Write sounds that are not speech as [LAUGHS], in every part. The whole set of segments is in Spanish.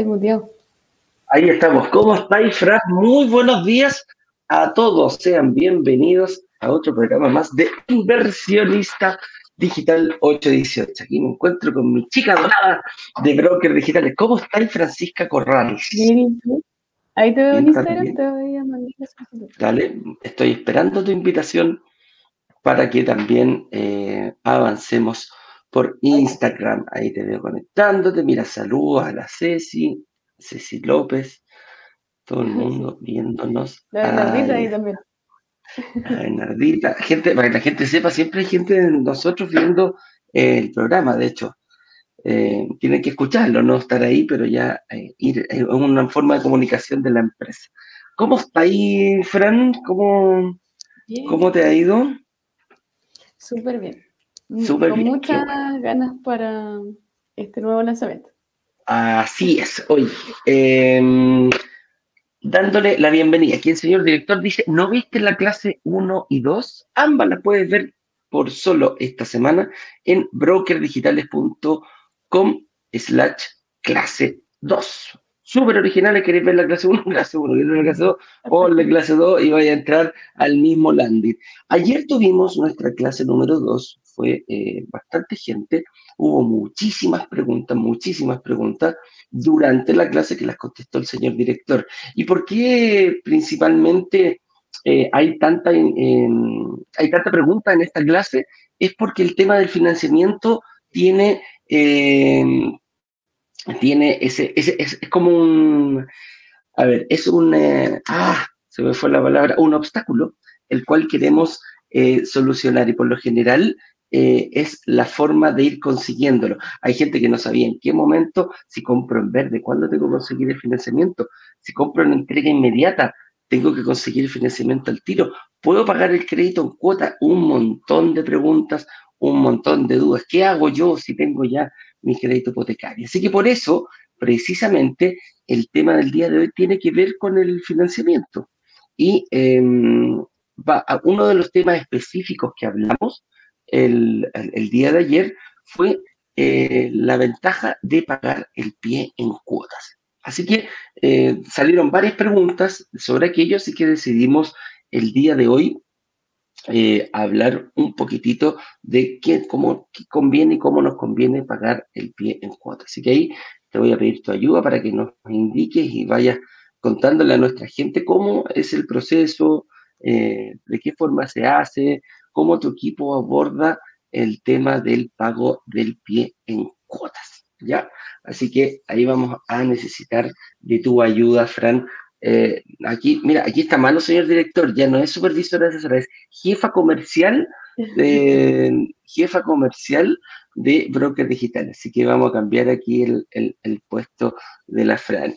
Estáis muteado. Ahí estamos. ¿Cómo estáis, Fran? Muy buenos días a todos. Sean bienvenidos a otro programa más de Inversionista Digital 818. Aquí me encuentro con mi chica dorada de Broker Digitales. ¿Cómo estáis, Francisca Corrales? Bien, Ahí te veo en Instagram, te voy a mandar Dale, estoy esperando tu invitación para que también eh, avancemos por Instagram. Ahí te veo conectándote. Mira, saludos a la Ceci, Ceci López, todo el mundo viéndonos. La Nardita ahí también. La Nardita. Gente, para que la gente sepa, siempre hay gente de nosotros viendo el programa, de hecho. Eh, tienen que escucharlo, no estar ahí, pero ya eh, ir es una forma de comunicación de la empresa. ¿Cómo está ahí, Fran? ¿Cómo, ¿cómo te ha ido? Súper bien. Con muchas ganas para este nuevo lanzamiento. Así es, hoy. Em, dándole la bienvenida. Aquí el señor director dice, ¿no viste la clase 1 y 2? Ambas las puedes ver por solo esta semana en brokerdigitales.com slash clase 2 súper originales, queréis ver la clase 1, [LAUGHS] clase 1, queréis ver la clase 2, o la clase 2 y vaya a entrar al mismo landing. Ayer tuvimos nuestra clase número 2, fue eh, bastante gente, hubo muchísimas preguntas, muchísimas preguntas durante la clase que las contestó el señor director. ¿Y por qué principalmente eh, hay, tanta, hay tanta pregunta en esta clase? Es porque el tema del financiamiento tiene eh, tiene ese, ese es, como un, a ver, es un, eh, ah, se me fue la palabra, un obstáculo, el cual queremos eh, solucionar y por lo general eh, es la forma de ir consiguiéndolo. Hay gente que no sabía en qué momento, si compro en verde, cuándo tengo que conseguir el financiamiento, si compro en entrega inmediata, tengo que conseguir el financiamiento al tiro, puedo pagar el crédito en cuota, un montón de preguntas, un montón de dudas. ¿Qué hago yo si tengo ya mi crédito hipotecario. Así que por eso, precisamente, el tema del día de hoy tiene que ver con el financiamiento. Y em, uno de los temas específicos que hablamos el, día de ayer fue eh, la ventaja de pagar el pie en cuotas. Así que eh, salieron varias preguntas sobre aquello, así que decidimos el día de hoy eh, hablar un poquitito de qué, cómo conviene y cómo nos conviene pagar el pie en cuota. Así que ahí te voy a pedir tu ayuda para que nos indiques y vayas contándole a nuestra gente cómo es el proceso, eh, de qué forma se hace, cómo tu equipo aborda el tema del pago del pie en cuotas. ¿Ya? Así que ahí vamos a necesitar de tu ayuda, Fran, eh, aquí, mira, aquí está mano, señor director, ya no es supervisora de asesora, es jefa comercial de, [LAUGHS] jefa comercial de broker digital. Así que vamos a cambiar aquí el, puesto de la Fran.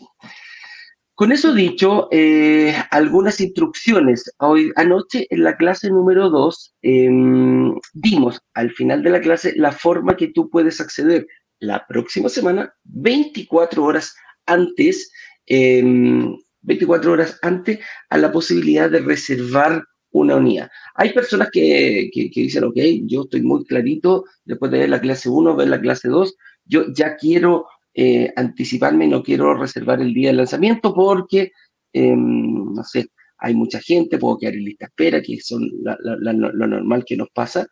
Con eso dicho, eh, algunas instrucciones. Hoy anoche en la clase número 2 em, dimos al final de la clase la forma que tú puedes acceder la próxima semana, 24 horas antes, em, 24 horas antes a la posibilidad de reservar una unidad. Hay personas que, dicen, ok, yo estoy muy clarito, después de ver la clase 1, ver la clase 2, yo ya quiero eh, anticiparme no quiero reservar el día del lanzamiento porque, em, no sé, hay mucha gente, puedo quedar en lista espera, que son lo normal que nos pasa.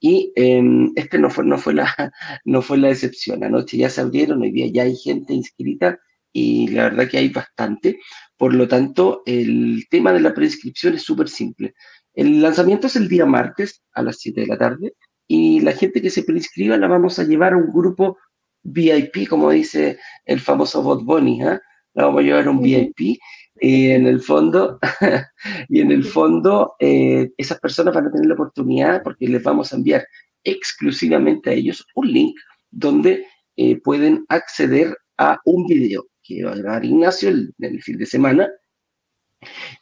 Y eh, este no fue, no, fue la, [LAUGHS] no fue la excepción. Anoche ya se abrieron, hoy día ya hay gente inscrita y la verdad que hay bastante. Por lo tanto, el tema de la prescripción es súper simple. El lanzamiento es el día martes a las 7 de la tarde y la gente que se preinscriba la vamos a llevar a un grupo VIP, como dice el famoso Bot Bunny, ¿eh? la vamos a llevar a un VIP y en el fondo, [LAUGHS] y en el fondo eh, esas personas van a tener la oportunidad porque les vamos a enviar exclusivamente a ellos un link donde eh, pueden acceder a un video que va a grabar Ignacio el, fin de semana.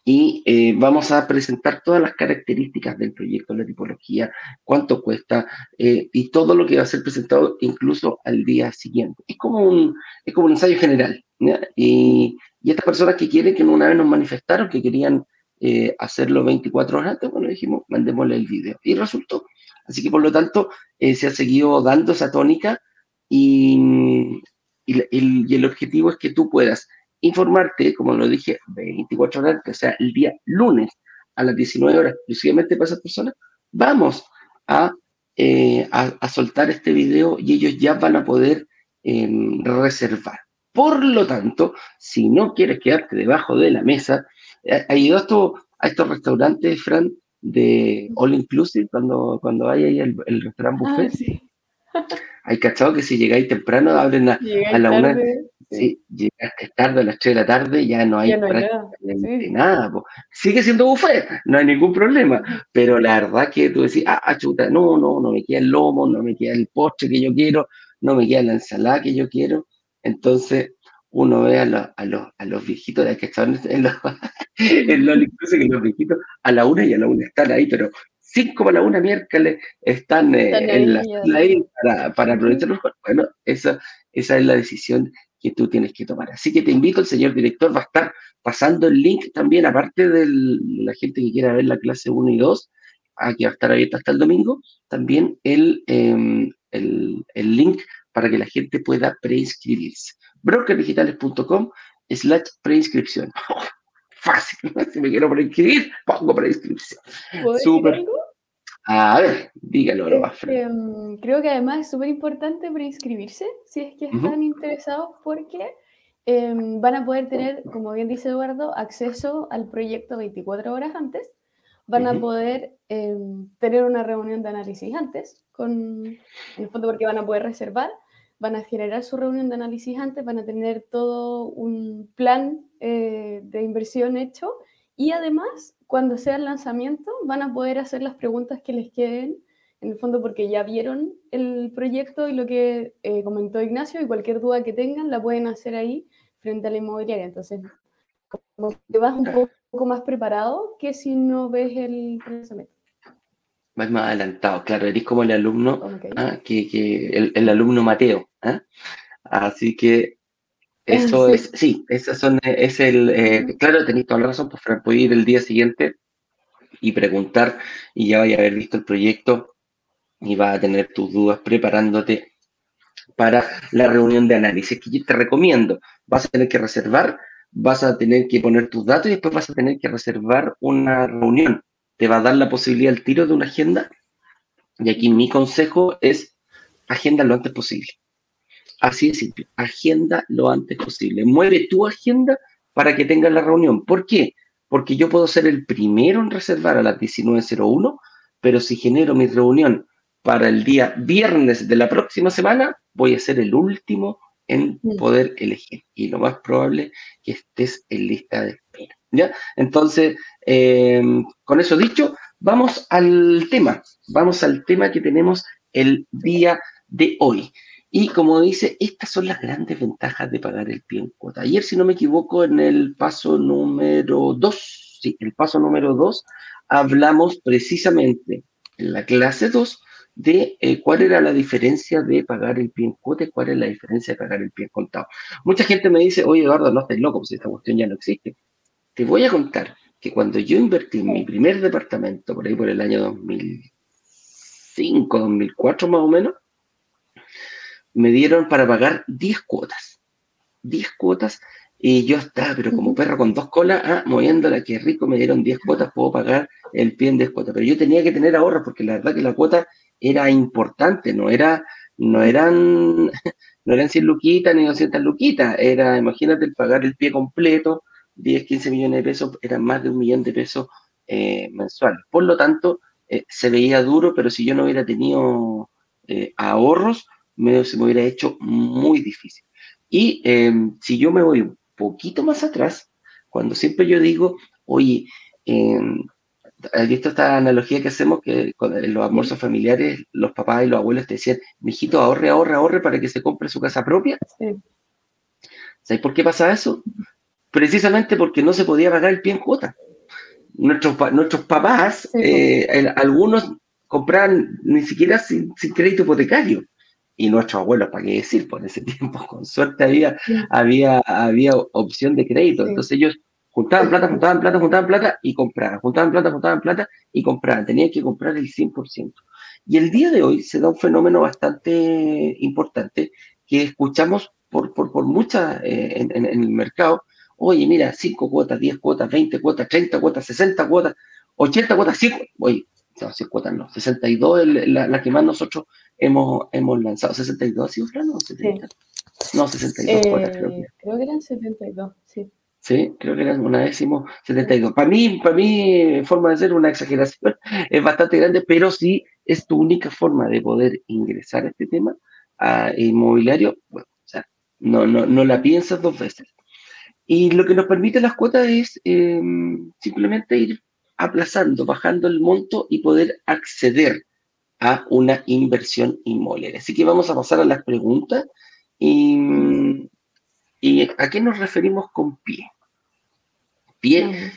Y eh, vamos a presentar todas las características del proyecto, la tipología, cuánto cuesta eh, y todo lo que va a ser presentado incluso al día siguiente. Es como un, es como un ensayo general. Y, y, estas personas que quieren, que una vez nos manifestaron que querían eh, hacerlo 24 horas antes, bueno, dijimos, mandémosle el video. Y resultó. Así que por lo tanto, se ha seguido dando esa tónica y, y, el objetivo es que tú puedas informarte, como lo dije, 24 horas antes, o sea, el día lunes a las 19 horas, exclusivamente para esas personas, vamos a, eh, a, soltar este video y ellos ya van a poder em, reservar. Por lo tanto, si no quieres quedarte debajo de la mesa, eh, ha ido a, estos restaurantes, Fran, de All Inclusive, cuando, cuando hay ahí el, restaurante ah, buffet. Hay cachado que si llegáis temprano, abren a, la una. Sí. llegaste tarde a las 3 de la tarde, ya no hay prácticamente nada. Sigue siendo buffet, no hay ningún problema. Pero la verdad que tú decís, ah, ah, chuta, no, no, no me queda el lomo, no me queda el postre que yo quiero, no me queda la ensalada que yo quiero. Entonces, uno ve a, a, los, a los viejitos de que están [LAUGHS] en los, en los, que los viejitos a la una y a la una están ahí, pero cinco para la una miércoles están, eh, en la, para, para aprovechar los Bueno, esa, esa es la decisión que tú tienes que tomar. Así que te invito, el señor director va a estar pasando el link también, aparte de la gente que quiera ver la clase 1 y 2, aquí va a estar abierta hasta el domingo, también el, em, el, el link para que la gente pueda preinscribirse. brokerdigitales.com slash preinscripción. [LAUGHS] Fácil, si me quiero preinscribir, pongo preinscripción. Súper. A ver, dígalo, mm, creo que además es súper importante preinscribirse si es que están interesados porque em, van a poder tener, como bien dice Eduardo, acceso al proyecto 24 horas antes. Van a poder em, tener una reunión de análisis antes, con, en el fondo porque van a poder reservar. Van a generar su reunión de análisis antes, van a tener todo un plan eh, de inversión hecho. Y además, cuando sea el lanzamiento, van a poder hacer las preguntas que les queden, en el fondo porque ya vieron el proyecto y lo que eh, comentó Ignacio y cualquier duda que tengan la pueden hacer ahí frente a la inmobiliaria. Entonces, como que vas un poco más preparado que si no ves el lanzamiento más, más adelantado, claro, eres como el alumno, ¿ah? que, el, alumno Mateo. ¿ah? Así que eso es, sí, esas son, es el, eh, claro, tenéis toda la razón, pues Fran, puede ir el día siguiente y preguntar y ya vaya a haber visto el proyecto y va a tener tus dudas preparándote para la reunión de análisis que yo te recomiendo. Vas a tener que reservar, vas a tener que poner tus datos y después vas a tener que reservar una reunión te va a dar la posibilidad al tiro de una agenda. Y aquí mi consejo es agenda lo antes posible. Así de simple, agenda lo antes posible. Mueve tu agenda para que tengas la reunión. ¿Por qué? Porque yo puedo ser el primero en reservar a las 19.01, pero si genero mi reunión para el día viernes de la próxima semana, voy a ser el último en mm. poder elegir. Y lo más probable que estés en lista de espera. ¿Ya? Entonces, em, con eso dicho, vamos al tema. Vamos al tema que tenemos el día de hoy. Y como dice, estas son las grandes ventajas de pagar el pie en cuota. Ayer, si no me equivoco, en el paso número 2, sí, el paso número 2, hablamos precisamente en la clase 2 de eh, cuál era la diferencia de pagar el pie en cuota y cuál es la diferencia de pagar el pie en contado. Mucha gente me dice, oye Eduardo, no estés loco, pues esta cuestión ya no existe. Te voy a contar que cuando yo invertí en mi primer departamento, por ahí por el año 2005, 2004 más o menos, me dieron para pagar 10 cuotas. 10 cuotas y yo estaba, pero como perro con dos colas, ah, moviéndola, que rico, me dieron 10 cuotas, puedo pagar el pie en 10 cuotas. Pero yo tenía que tener ahorros porque la verdad que la cuota era importante, no era, no eran, [LAUGHS] no eran 100 luquitas ni 200 luquitas, era, imagínate, el pagar el pie completo, 10, 15 millones de pesos, eran más de un millón de pesos eh, mensuales. Por lo tanto, eh, se veía duro, pero si yo no hubiera tenido eh, ahorros, me, se me hubiera hecho muy difícil. Y em, si yo me voy un poquito más atrás, cuando siempre yo digo, oye, eh, ¿Has visto esta analogía que hacemos que con los almuerzos familiares, los papás y los abuelos te decían, mijito, ahorre, ahorre, ahorre para que se compre su casa propia? Sí. ¿Sabes por qué pasa eso? Precisamente porque no se podía pagar el pie en cuota. Nuestros, nuestros papás, eh, algunos compraban ni siquiera sin, crédito hipotecario. Y nuestros abuelos, ¿para qué decir? Por ese [LAUGHS] tiempo, con suerte había, había, había opción de crédito. Entonces ellos juntaban plata, juntaban plata, juntaban plata y compraban, juntaban plata, juntaban plata y compraban. Tenían que comprar el 100%. Y el día de hoy se da un fenómeno bastante importante que escuchamos por, por, por muchas eh, en, en, el mercado. Oye, mira, 5 cuotas, 10 cuotas, 20 cuotas, 30 cuotas, 60 cuotas, 80 cuotas, 5. Oye, no, 100 cuotas no, 62 es la, la, que más nosotros hemos, hemos lanzado. ¿62 ha sido, Fran? No, 70. Sí. no 62 eh, cuotas creo que. Creo que eran 72, sí. Sí, creo que era una décimo 72. Para mí, para mí, forma de ser una exageración, [LAUGHS] es bastante grande, pero sí es tu única forma de poder ingresar a este tema a inmobiliario. Bueno, o sea, no, no, no la piensas dos veces. Y lo que nos permite las cuotas es eh, simplemente ir aplazando, bajando el monto y poder acceder a una inversión inmobiliaria. Así que vamos a pasar a las preguntas. Y, ¿Y a qué nos referimos con pie? Pie,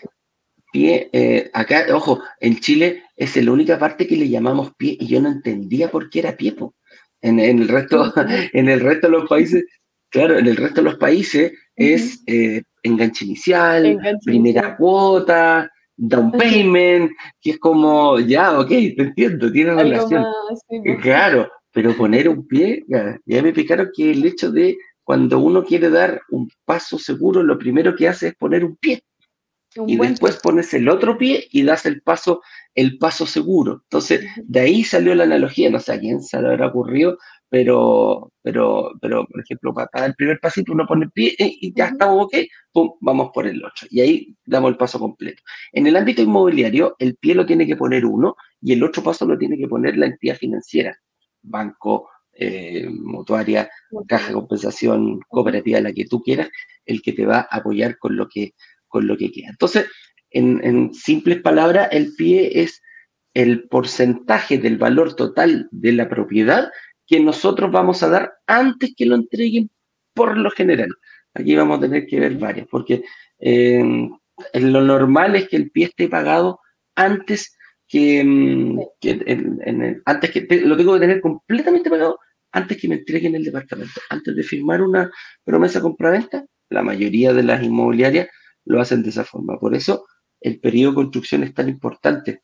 pie, eh, acá, ojo, en Chile es la única parte que le llamamos pie y yo no entendía por qué era pie. Po. En, en, el resto, [LAUGHS] en el resto de los países, claro, en el resto de los países es eh, enganche inicial, enganche primera inicial. cuota, down payment, que es como, ya, ok, te entiendo, tiene Algo relación. más, sí, Eh, Claro, pero poner un pie, ya, ya me explicaron que el hecho de cuando uno quiere dar un paso seguro, lo primero que hace es poner un pie. Un y después pones el otro pie y das el paso, el paso seguro. Entonces, de ahí salió la analogía, no sé a quién se le habrá ocurrido, pero, pero, pero, por ejemplo, para el primer pasito uno pone el pie eh, y ya estamos ok, pum, vamos por el otro. Y ahí damos el paso completo. En el ámbito inmobiliario, el pie lo tiene que poner uno y el otro paso lo tiene que poner la entidad financiera, banco, eh, mutuaria, caja de compensación, cooperativa, la que tú quieras, el que te va a apoyar con lo que, con lo que queda. Entonces, en, en simples palabras, el pie es el porcentaje del valor total de la propiedad que nosotros vamos a dar antes que lo entreguen por lo general. Aquí vamos a tener que ver varias, porque en lo normal es que el pie esté pagado antes que, mm, que antes que lo tengo que tener completamente pagado antes que me entreguen el departamento. Antes de firmar una promesa compraventa, la mayoría de las inmobiliarias lo hacen de esa forma. Por eso el periodo de construcción es tan importante.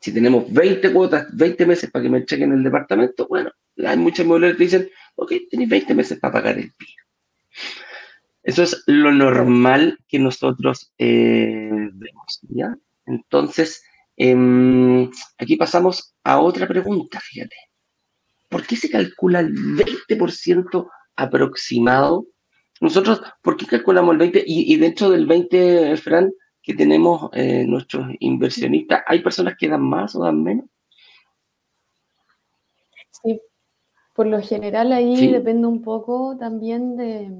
Si tenemos 20 cuotas, 20 meses para que me entreguen el departamento, bueno, hay muchas inmobiliarias que dicen, ok, tenéis 20 meses para pagar el pie. Eso es lo normal que nosotros eh, vemos, ¿ya? Entonces, em, aquí pasamos a otra pregunta, fíjate. ¿Por qué se calcula el 20% aproximado? Nosotros, ¿por qué calculamos el 20%? Y, y dentro del 20%, Fran, que tenemos eh, nuestros inversionistas, ¿hay personas que dan más o dan menos? Sí, por lo general ahí Sí. depende un poco también de,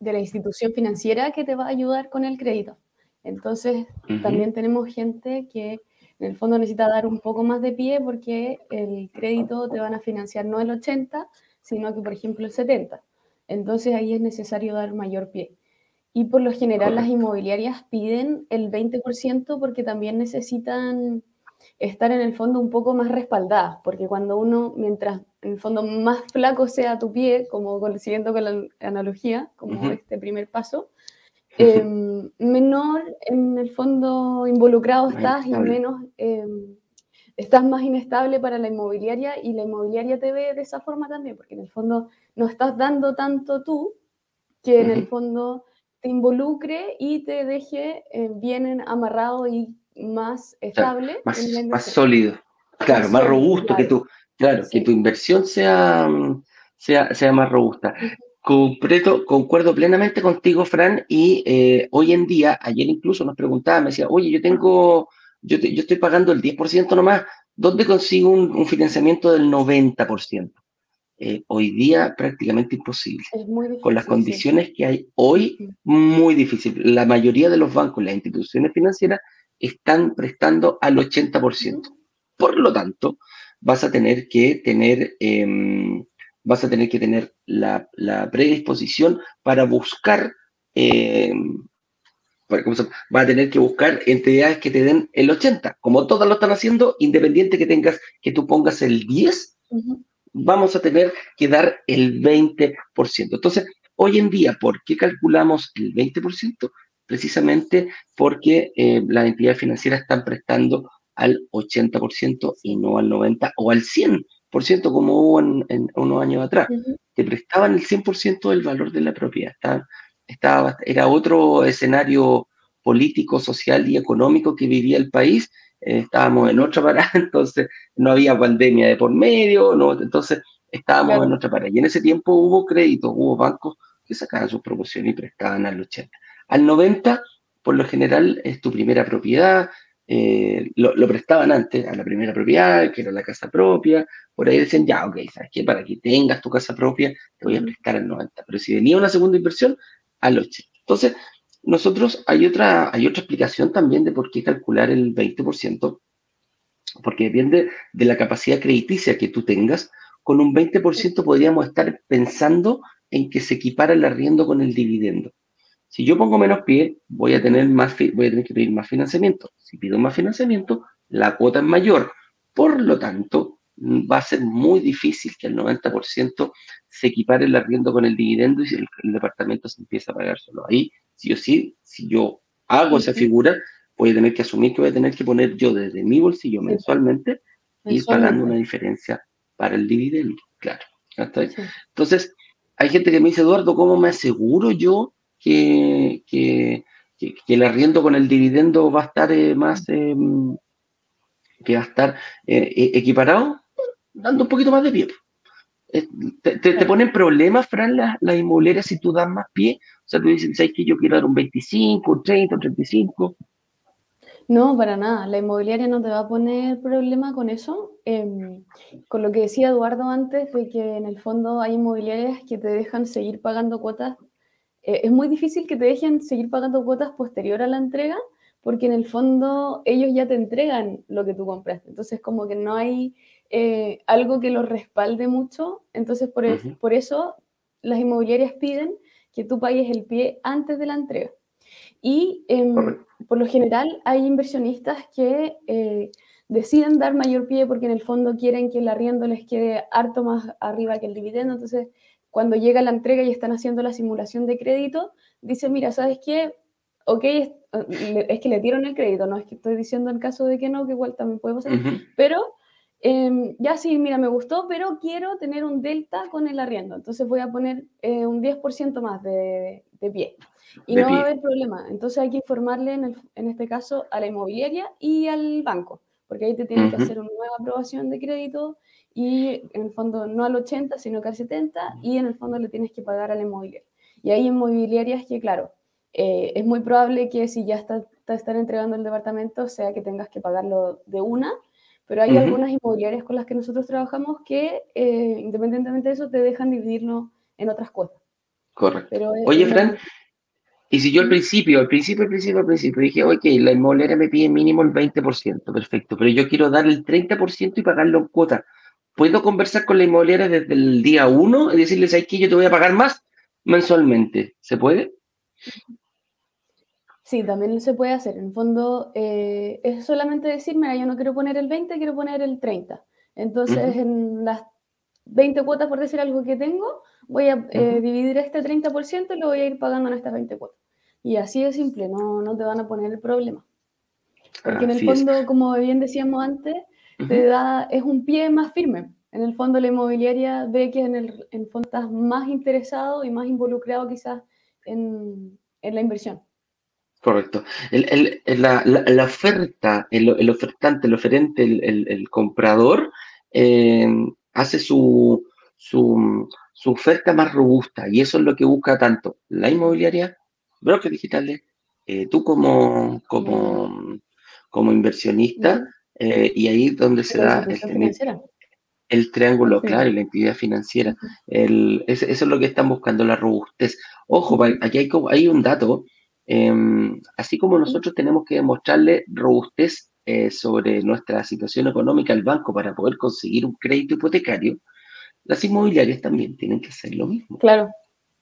de la institución financiera que te va a ayudar con el crédito. Entonces, también tenemos gente que en el fondo necesita dar un poco más de pie porque el crédito te van a financiar no el 80, sino que por ejemplo el 70. Entonces ahí es necesario dar mayor pie. Y por lo general las Correcto. inmobiliarias piden el 20% porque también necesitan estar en el fondo un poco más respaldadas, porque cuando uno, mientras en el fondo más flaco sea tu pie, como siguiendo con la analogía, como Ujú. este primer paso, eh, menor en el fondo involucrado estás y menos eh, estás más inestable para la inmobiliaria y la inmobiliaria te ve de esa forma también, porque en el fondo no estás dando tanto tú que en el Ujú. fondo te involucre y te deje eh, bien amarrado y más Claro, estable la más, sólido, claro, Más más sólido, robusto que claro. tú, claro, que tu inversión sea, mm, sea, sea más robusta. Completo, concuerdo plenamente contigo, Fran, y eh, hoy en día, ayer incluso nos preguntaba, me decía, oye, yo tengo, yo, te- yo estoy pagando el 10% nomás, ¿dónde consigo un, un financiamiento del 90%? Eh, hoy día prácticamente imposible. Es muy Con las sí. condiciones que hay hoy, muy difícil. La mayoría de los bancos, las instituciones financieras, están prestando al 80%. Ujú. Por lo tanto, vas a tener que tener, em, vas a tener que tener la, la predisposición para buscar, para- ¿cómo se llama? vas a tener que buscar entidades que te den el 80, como todas lo están haciendo, independiente que tengas, que tú pongas el 10, Ujú. Vamos a tener que dar el 20%. Entonces, hoy en día, ¿por qué calculamos el 20%? Precisamente porque eh, las entidades financieras están prestando al 80% y no al 90% o al 100% como hubo en, unos años atrás. Te prestaban el 100% del valor de la propiedad. Estaba, era otro escenario político, social y económico que vivía el país. Eh, estábamos en otra parada, [LAUGHS] entonces no había pandemia de por medio, ¿no? entonces estábamos en otra parada. Y en ese tiempo hubo créditos, hubo bancos que sacaban sus promociones y prestaban al 80. Al 90, por lo general, es tu primera propiedad, eh, lo, prestaban antes a la primera propiedad, que era la casa propia, por ahí decían, ya, ok, ¿sabes qué? Para que tengas tu casa propia, te voy a prestar al 90. Pero si venía una segunda inversión, al 80. Entonces, nosotros hay otra, hay otra explicación también de por qué calcular el 20%, porque depende de la capacidad crediticia que tú tengas. Con un 20% podríamos estar pensando en que se equipara el arriendo con el dividendo. Si yo pongo menos pie, voy a tener más voy a tener que pedir más financiamiento. Si pido más financiamiento, la cuota es mayor. Por lo tanto, va a ser muy difícil que el 90% se equipare el arriendo con el dividendo y el, departamento se empieza a pagar solo. Ahí, sí o sí, si yo hago esa figura, voy a tener que asumir que voy a tener que poner yo desde mi bolsillo mensualmente y pagando una diferencia para el dividendo. Claro. Entonces, hay gente que me dice, Eduardo, ¿cómo me aseguro yo que, que, el arriendo con el dividendo va a estar eh, más, eh, que va a estar eh, equiparado, dando un poquito más de pie. Te, ponen problemas, Fran, las, las, inmobiliarias si tú das más pie? O sea, tú dices, ¿sabes que yo quiero dar un 25, un 30, un 35? No, para nada. La inmobiliaria no te va a poner problema con eso. Em, con lo que decía Eduardo antes, de que en el fondo hay inmobiliarias que te dejan seguir pagando cuotas eh, es muy difícil que te dejen seguir pagando cuotas posterior a la entrega, porque en el fondo ellos ya te entregan lo que tú compraste. Entonces, como que no hay eh, algo que los respalde mucho. Entonces, por, por eso las inmobiliarias piden que tú pagues el pie antes de la entrega. Y em, por lo general hay inversionistas que eh, deciden dar mayor pie porque en el fondo quieren que el arriendo les quede harto más arriba que el dividendo. Entonces cuando llega la entrega y están haciendo la simulación de crédito, dice, mira, ¿sabes qué? Ok, es, que le dieron el crédito, no es que estoy diciendo en caso de que no, que igual también puede pasar, pero em, ya sí, mira, me gustó, pero quiero tener un delta con el arriendo, entonces voy a poner eh, un 10% más de, pie. Y no va a haber problema, entonces hay que informarle en, en, este caso a la inmobiliaria y al banco, porque ahí te tienen que hacer una nueva aprobación de crédito y en el fondo no al 80, sino que al 70, y en el fondo le tienes que pagar al inmobiliario. Y hay inmobiliarias que, claro, eh, es muy probable que si ya está, te están entregando el departamento, sea que tengas que pagarlo de una, pero hay algunas inmobiliarias con las que nosotros trabajamos que, eh, independientemente de eso, te dejan dividirlo en otras cuotas. Correcto. Oye, Fran, y si yo al principio, al principio, al principio, al principio dije, ok, la inmobiliaria me pide mínimo el 20%, perfecto, pero yo quiero dar el 30% y pagarlo en cuota puedo conversar con la inmobiliaria desde el día uno y decirles, ¿sabes que yo te voy a pagar más mensualmente? ¿Se puede? Sí, también se puede hacer. En fondo, eh, es solamente decir, mira, yo no quiero poner el 20, quiero poner el 30. Entonces, en las 20 cuotas, por decir algo que tengo, voy a eh, dividir este 30% y lo voy a ir pagando en estas 20 cuotas. Y así de simple, no, no te van a poner el problema. Porque en el fondo, como bien decíamos antes, te da, es un pie más firme. En el fondo la inmobiliaria ve que en el en fondo estás más interesado y más involucrado quizás en, en la inversión. Correcto. El, el, la, la, oferta, el, ofertante, el oferente, el, comprador, eh, hace su, su, su, oferta más robusta y eso es lo que busca tanto la inmobiliaria, brokers digitales, eh, tú como, como, como inversionista, eh, y ahí es donde se da el, triángulo, claro, y la entidad financiera. El, eso es lo que están buscando, la robustez. Ojo, aquí hay, hay un dato. Em, así como nosotros tenemos que demostrarle robustez eh, sobre nuestra situación económica al banco para poder conseguir un crédito hipotecario, las inmobiliarias también tienen que hacer lo mismo. Claro.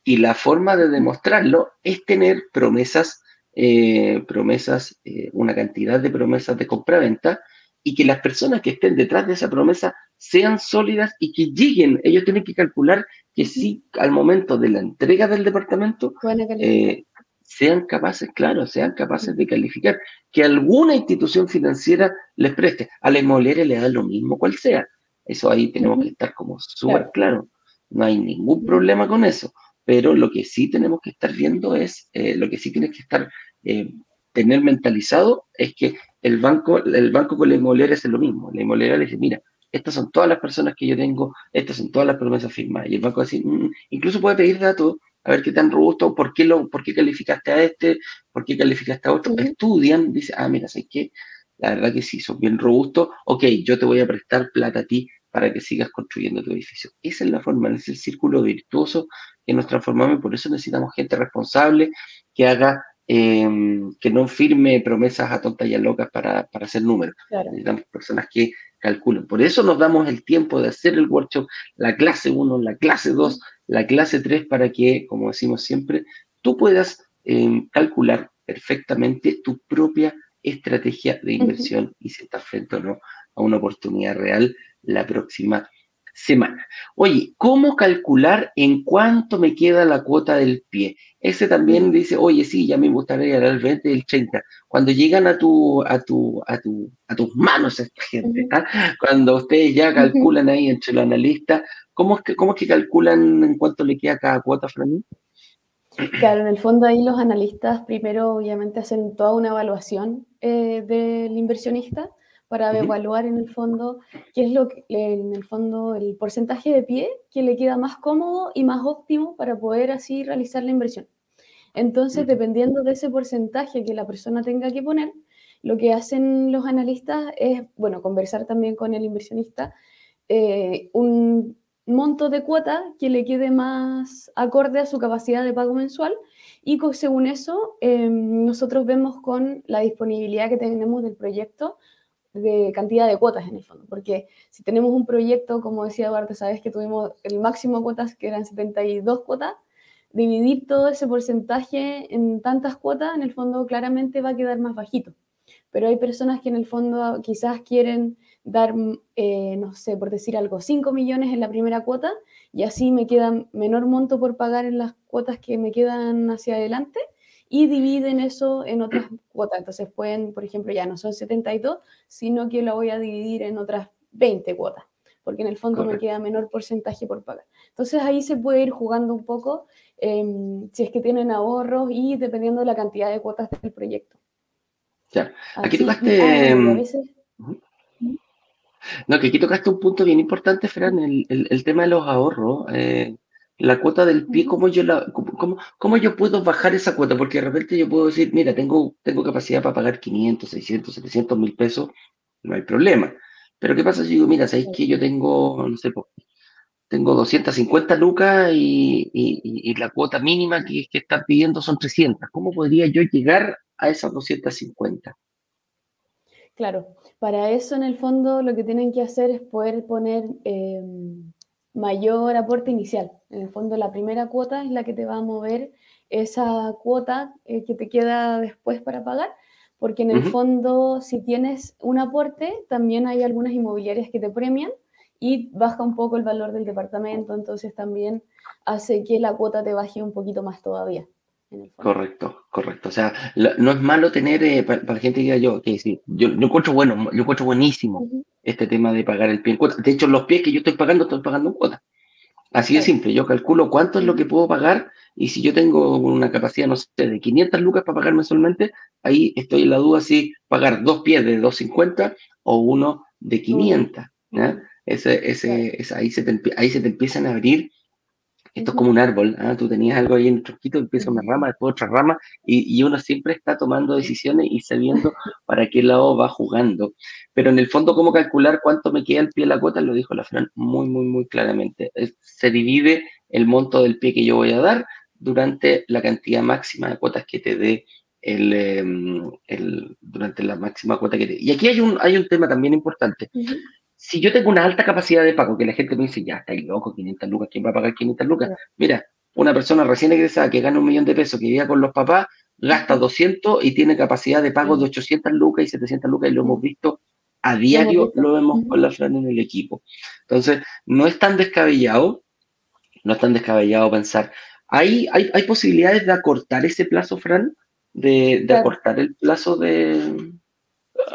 Y la forma de demostrarlo es tener promesas, eh, promesas, una cantidad de promesas de compra-venta y que las personas que estén detrás de esa promesa sean sólidas y que lleguen. Ellos tienen que calcular que sí, al momento de la entrega del departamento, eh, sean capaces, claro, sean capaces de calificar, que alguna institución financiera les preste. A la inmobiliaria le da lo mismo cual sea. Eso ahí tenemos que estar como súper claro. No hay ningún problema con eso. Pero lo que sí tenemos que estar viendo es, eh, lo que sí tienes que estar, eh, tener mentalizado es que el banco, el banco con la inmobiliaria es lo mismo. La inmobiliaria le dice, mira, estas son todas las personas que yo tengo, estas son todas las promesas firmadas. Y el banco así, mm", incluso puede pedir datos, a ver qué tan robusto, por qué, lo, por qué calificaste a este, por qué calificaste a otro. Estudian, dice, ah, mira, ¿sabes qué? La verdad que sí, son bien robustos. Ok, yo te voy a prestar plata a ti para que sigas construyendo tu edificio. Esa es la forma, es el círculo virtuoso que nos transformamos y por eso necesitamos gente responsable que haga Em, que no firme promesas a tontas y a locas para, para hacer números. Necesitamos personas que calculen. Por eso nos damos el tiempo de hacer el workshop, la clase 1, la clase 2, la clase 3, para que, como decimos siempre, tú puedas em, calcular perfectamente tu propia estrategia de inversión y si estás frente o no a una oportunidad real la próxima semana. Oye, ¿cómo calcular en cuánto me queda la cuota del pie? Ese también dice, oye, sí, ya me gustaría el 20 y el 30. Cuando llegan a tu, a tu, a tu, a tus manos esta gente, ¿ah? cuando ustedes ya calculan ahí entre los analistas, ¿cómo es que, cómo es que calculan en cuánto le queda cada cuota, Fran? Claro, en el fondo ahí los analistas primero obviamente hacen toda una evaluación eh, del inversionista para evaluar en el fondo qué es lo que, en el fondo, el porcentaje de pie que le queda más cómodo y más óptimo para poder así realizar la inversión. Entonces, dependiendo de ese porcentaje que la persona tenga que poner, lo que hacen los analistas es, bueno, conversar también con el inversionista, eh, un monto de cuota que le quede más acorde a su capacidad de pago mensual y según eso, em, nosotros vemos con la disponibilidad que tenemos del proyecto de cantidad de cuotas en el fondo, porque si tenemos un proyecto, como decía Eduardo, sabes que tuvimos el máximo de cuotas que eran 72 cuotas, dividir todo ese porcentaje en tantas cuotas, en el fondo claramente va a quedar más bajito. Pero hay personas que en el fondo quizás quieren dar, eh, no sé, por decir algo, 5 millones en la primera cuota y así me queda menor monto por pagar en las cuotas que me quedan hacia adelante y dividen eso en otras [CLEARS THROAT] cuotas. Entonces pueden, por ejemplo, ya no son 72, sino que lo voy a dividir en otras 20 cuotas, porque en el fondo me queda menor porcentaje por pagar. Entonces ahí se puede ir jugando un poco em, si es que tienen ahorros y dependiendo de la cantidad de cuotas del proyecto. Ya, aquí tocaste... No, que aquí tocaste un punto bien importante, Fran, el, el, tema de los ahorros. Eh, la cuota del pie, ¿cómo yo, la, cómo, cómo, yo puedo bajar esa cuota? Porque de repente yo puedo decir, mira, tengo, tengo capacidad para pagar 500, 600, 700 mil pesos, no hay problema. Pero ¿qué pasa si digo, mira, ¿sabéis que yo tengo, no sé, tengo 250 lucas y, y, la cuota mínima que, que están pidiendo son 300? ¿Cómo podría yo llegar a esas 250? Claro, para eso en el fondo lo que tienen que hacer es poder poner... Eh, mayor aporte inicial. En el fondo, la primera cuota es la que te va a mover esa cuota eh, que te queda después para pagar, porque en el fondo, si tienes un aporte, también hay algunas inmobiliarias que te premian y baja un poco el valor del departamento, entonces también hace que la cuota te baje un poquito más todavía. Correcto, correcto. O sea, no es malo tener, eh, para, la gente que diga yo, que sí, yo, yo encuentro bueno, yo encuentro buenísimo este tema de pagar el pie en cuota. De hecho, los pies que yo estoy pagando, estoy pagando en cuota. Así de simple, yo calculo cuánto es lo que puedo pagar y si yo tengo una capacidad, no sé, de 500 lucas para pagar mensualmente, ahí estoy en la duda si pagar dos pies de 250 o uno de 500. Ese, ese, ahí, se te, ahí se te empiezan a abrir esto es como un árbol, ¿ah? tú tenías algo ahí en el tronquito, empieza una rama, después otra rama, y, uno siempre está tomando decisiones y sabiendo [LAUGHS] para qué lado va jugando. Pero en el fondo, cómo calcular cuánto me queda el pie de la cuota, lo dijo la Fran muy, muy, muy claramente. Se divide el monto del pie que yo voy a dar durante la cantidad máxima de cuotas que te dé el, em, el, durante la máxima cuota que te Y aquí hay un, hay un tema también importante si yo tengo una alta capacidad de pago, que la gente me dice, ya, está loco, 500 lucas, ¿quién va a pagar 500 lucas? Mira, una persona recién egresada que gana un millón de pesos, que vive con los papás, gasta 200 y tiene capacidad de pago de 800 lucas y 700 lucas, y lo hemos visto a diario, lo vemos con la Fran en el equipo. Entonces, no es tan descabellado, no es tan descabellado pensar, ¿Hay, hay, hay posibilidades de acortar ese plazo, Fran? De, de acortar el plazo de...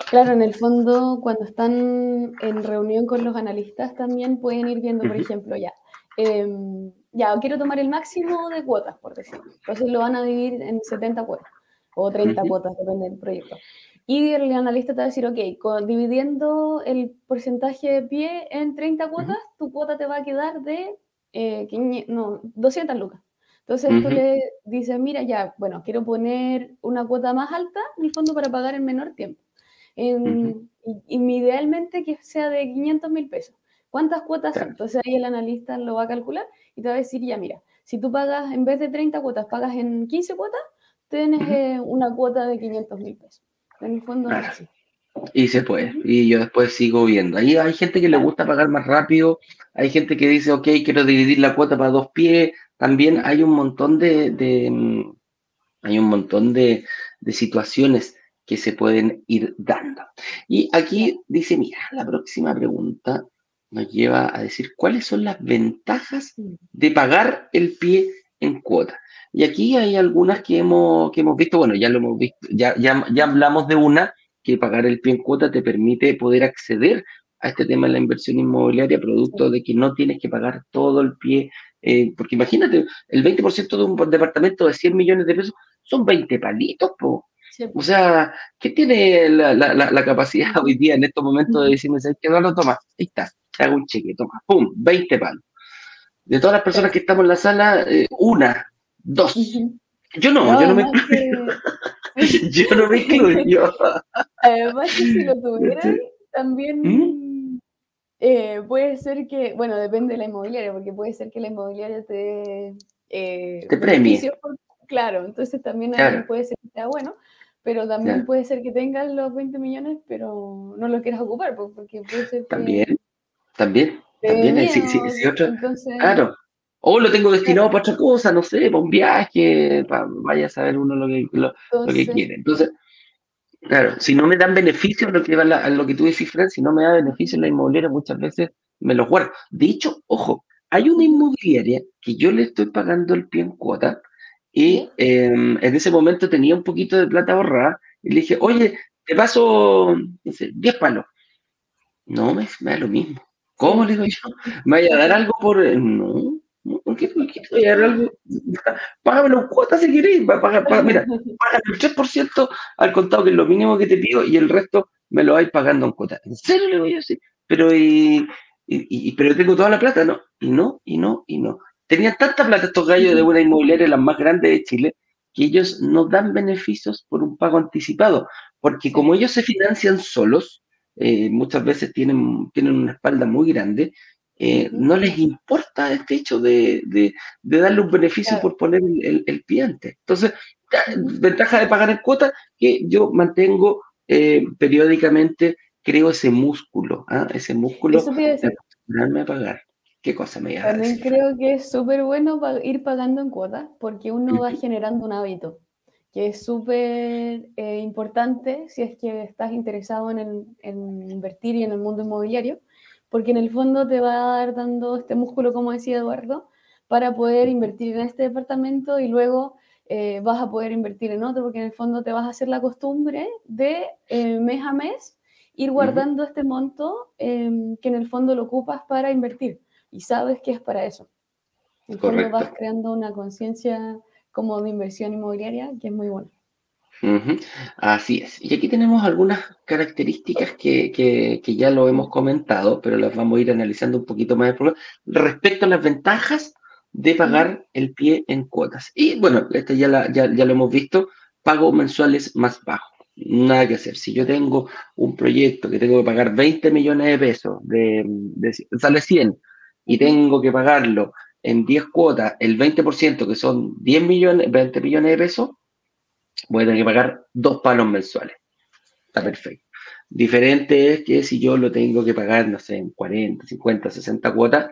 Claro, en el fondo, cuando están en reunión con los analistas, también pueden ir viendo, por ejemplo, ya, em, ya, quiero tomar el máximo de cuotas, por decirlo. Entonces lo van a dividir en 70 cuotas o 30 cuotas, depende del proyecto. Y el analista te va a decir, ok, dividiendo el porcentaje de pie en 30 cuotas, tu cuota te va a quedar de eh, no, 200 lucas. Entonces tú le dices, mira, ya, bueno, quiero poner una cuota más alta en el fondo para pagar en menor tiempo. En, y, idealmente que sea de 500 mil pesos. ¿Cuántas cuotas son? Entonces ahí el analista lo va a calcular y te va a decir, ya, mira, si tú pagas, en vez de 30 cuotas, pagas en 15 cuotas, tienes eh, una cuota de 500 mil pesos. En el fondo Y se puede, y yo después sigo viendo. Ahí hay gente que le gusta pagar más rápido, hay gente que dice, ok, quiero dividir la cuota para dos pies, también hay un montón de, mm, hay un montón de, situaciones que se pueden ir dando. Y aquí dice, mira, la próxima pregunta nos lleva a decir cuáles son las ventajas de pagar el pie en cuota. Y aquí hay algunas que hemos, que hemos visto, bueno, ya lo hemos visto, ya, ya, ya hablamos de una, que pagar el pie en cuota te permite poder acceder a este tema de la inversión inmobiliaria, producto de que no tienes que pagar todo el pie, eh, porque imagínate, el 20% de un departamento de 100 millones de pesos son 20 palitos, po. O sea, ¿qué tiene la, la, la, capacidad hoy día en estos momentos de decirme, que no lo tomas? Ahí está, te hago un cheque, toma, pum, 20 palos. De todas las personas que estamos en la sala, eh, una Dos. Yo no, yo no me incluyo. [LAUGHS] yo no me incluyo. [LAUGHS] Además que si lo tuvieran, también ¿Mm? eh, puede ser que, bueno, depende de la inmobiliaria, porque puede ser que la inmobiliaria te... Eh, te premie. claro, entonces también puede ser que sea bueno, pero también puede ser que tengas los 20 millones, pero no los quieras ocupar, porque puede ser que... También, también, también, sí, sí, sí, otro, entonces, claro, o lo tengo destinado para otra cosa, no sé, para un viaje, para, vaya a saber uno lo que, lo, que quiere. Entonces, claro, si no me dan beneficios, lo que, a lo que tú decís, Fred, si no me da beneficios la inmobiliaria, muchas veces me los guardo. De hecho, ojo, hay una inmobiliaria que yo le estoy pagando el pie en cuota y em, en ese momento tenía un poquito de plata ahorrada y le dije, oye, te paso, no sé, 10 palos. No, me, me da lo mismo. ¿Cómo le digo yo? ¿Me vaya a dar algo por...? No, ¿Por qué, por qué voy a dar algo? Págamelo en cuotas si querés. mira, [LAUGHS] págame el 3% al contado, que es lo mínimo que te pido, y el resto me lo vais pagando en cuotas. ¿En serio le voy a decir? Pero, y, y, pero tengo toda la plata, ¿no? Y no, y no, y no. Tenían tanta plata estos gallos de una inmobiliaria, las más grandes de Chile, que ellos no dan beneficios por un pago anticipado, porque como ellos se financian solos, eh, muchas veces tienen, tienen una espalda muy grande, eh, no les importa este hecho de, darle un beneficio por poner el, el, pie antes. Entonces, ventaja de pagar en cuota, que yo mantengo eh, periódicamente, creo ese músculo, ¿ah? ese músculo de a pagar. ¿Qué cosa me llama? También creo que es súper bueno ir pagando en cuota, porque uno va generando un hábito que es súper eh, importante si es que estás interesado en, en, invertir y en el mundo inmobiliario, porque en el fondo te va a dar dando este músculo, como decía Eduardo, para poder invertir en este departamento y luego eh, vas a poder invertir en otro, porque en el fondo te vas a hacer la costumbre de eh, mes a mes ir guardando este monto em, que en el fondo lo ocupas para invertir y sabes que es para eso. En el fondo vas creando una conciencia como de inversión inmobiliaria que es muy buena. Así es. Y aquí tenemos algunas características que, ya lo hemos comentado, pero las vamos a ir analizando un poquito más respecto a las ventajas de pagar el pie en cuotas. Y bueno, este ya, ya, lo hemos visto, pago mensuales más bajo. Nada que hacer. Si yo tengo un proyecto que tengo que pagar 20 millones de pesos, de, sale 100, y tengo que pagarlo en 10 cuotas, el 20%, que son 10 millones, 20 millones de pesos, voy a tener que pagar dos palos mensuales. Está perfecto. Diferente es que si yo lo tengo que pagar, no sé, en 40, 50, 60 cuotas,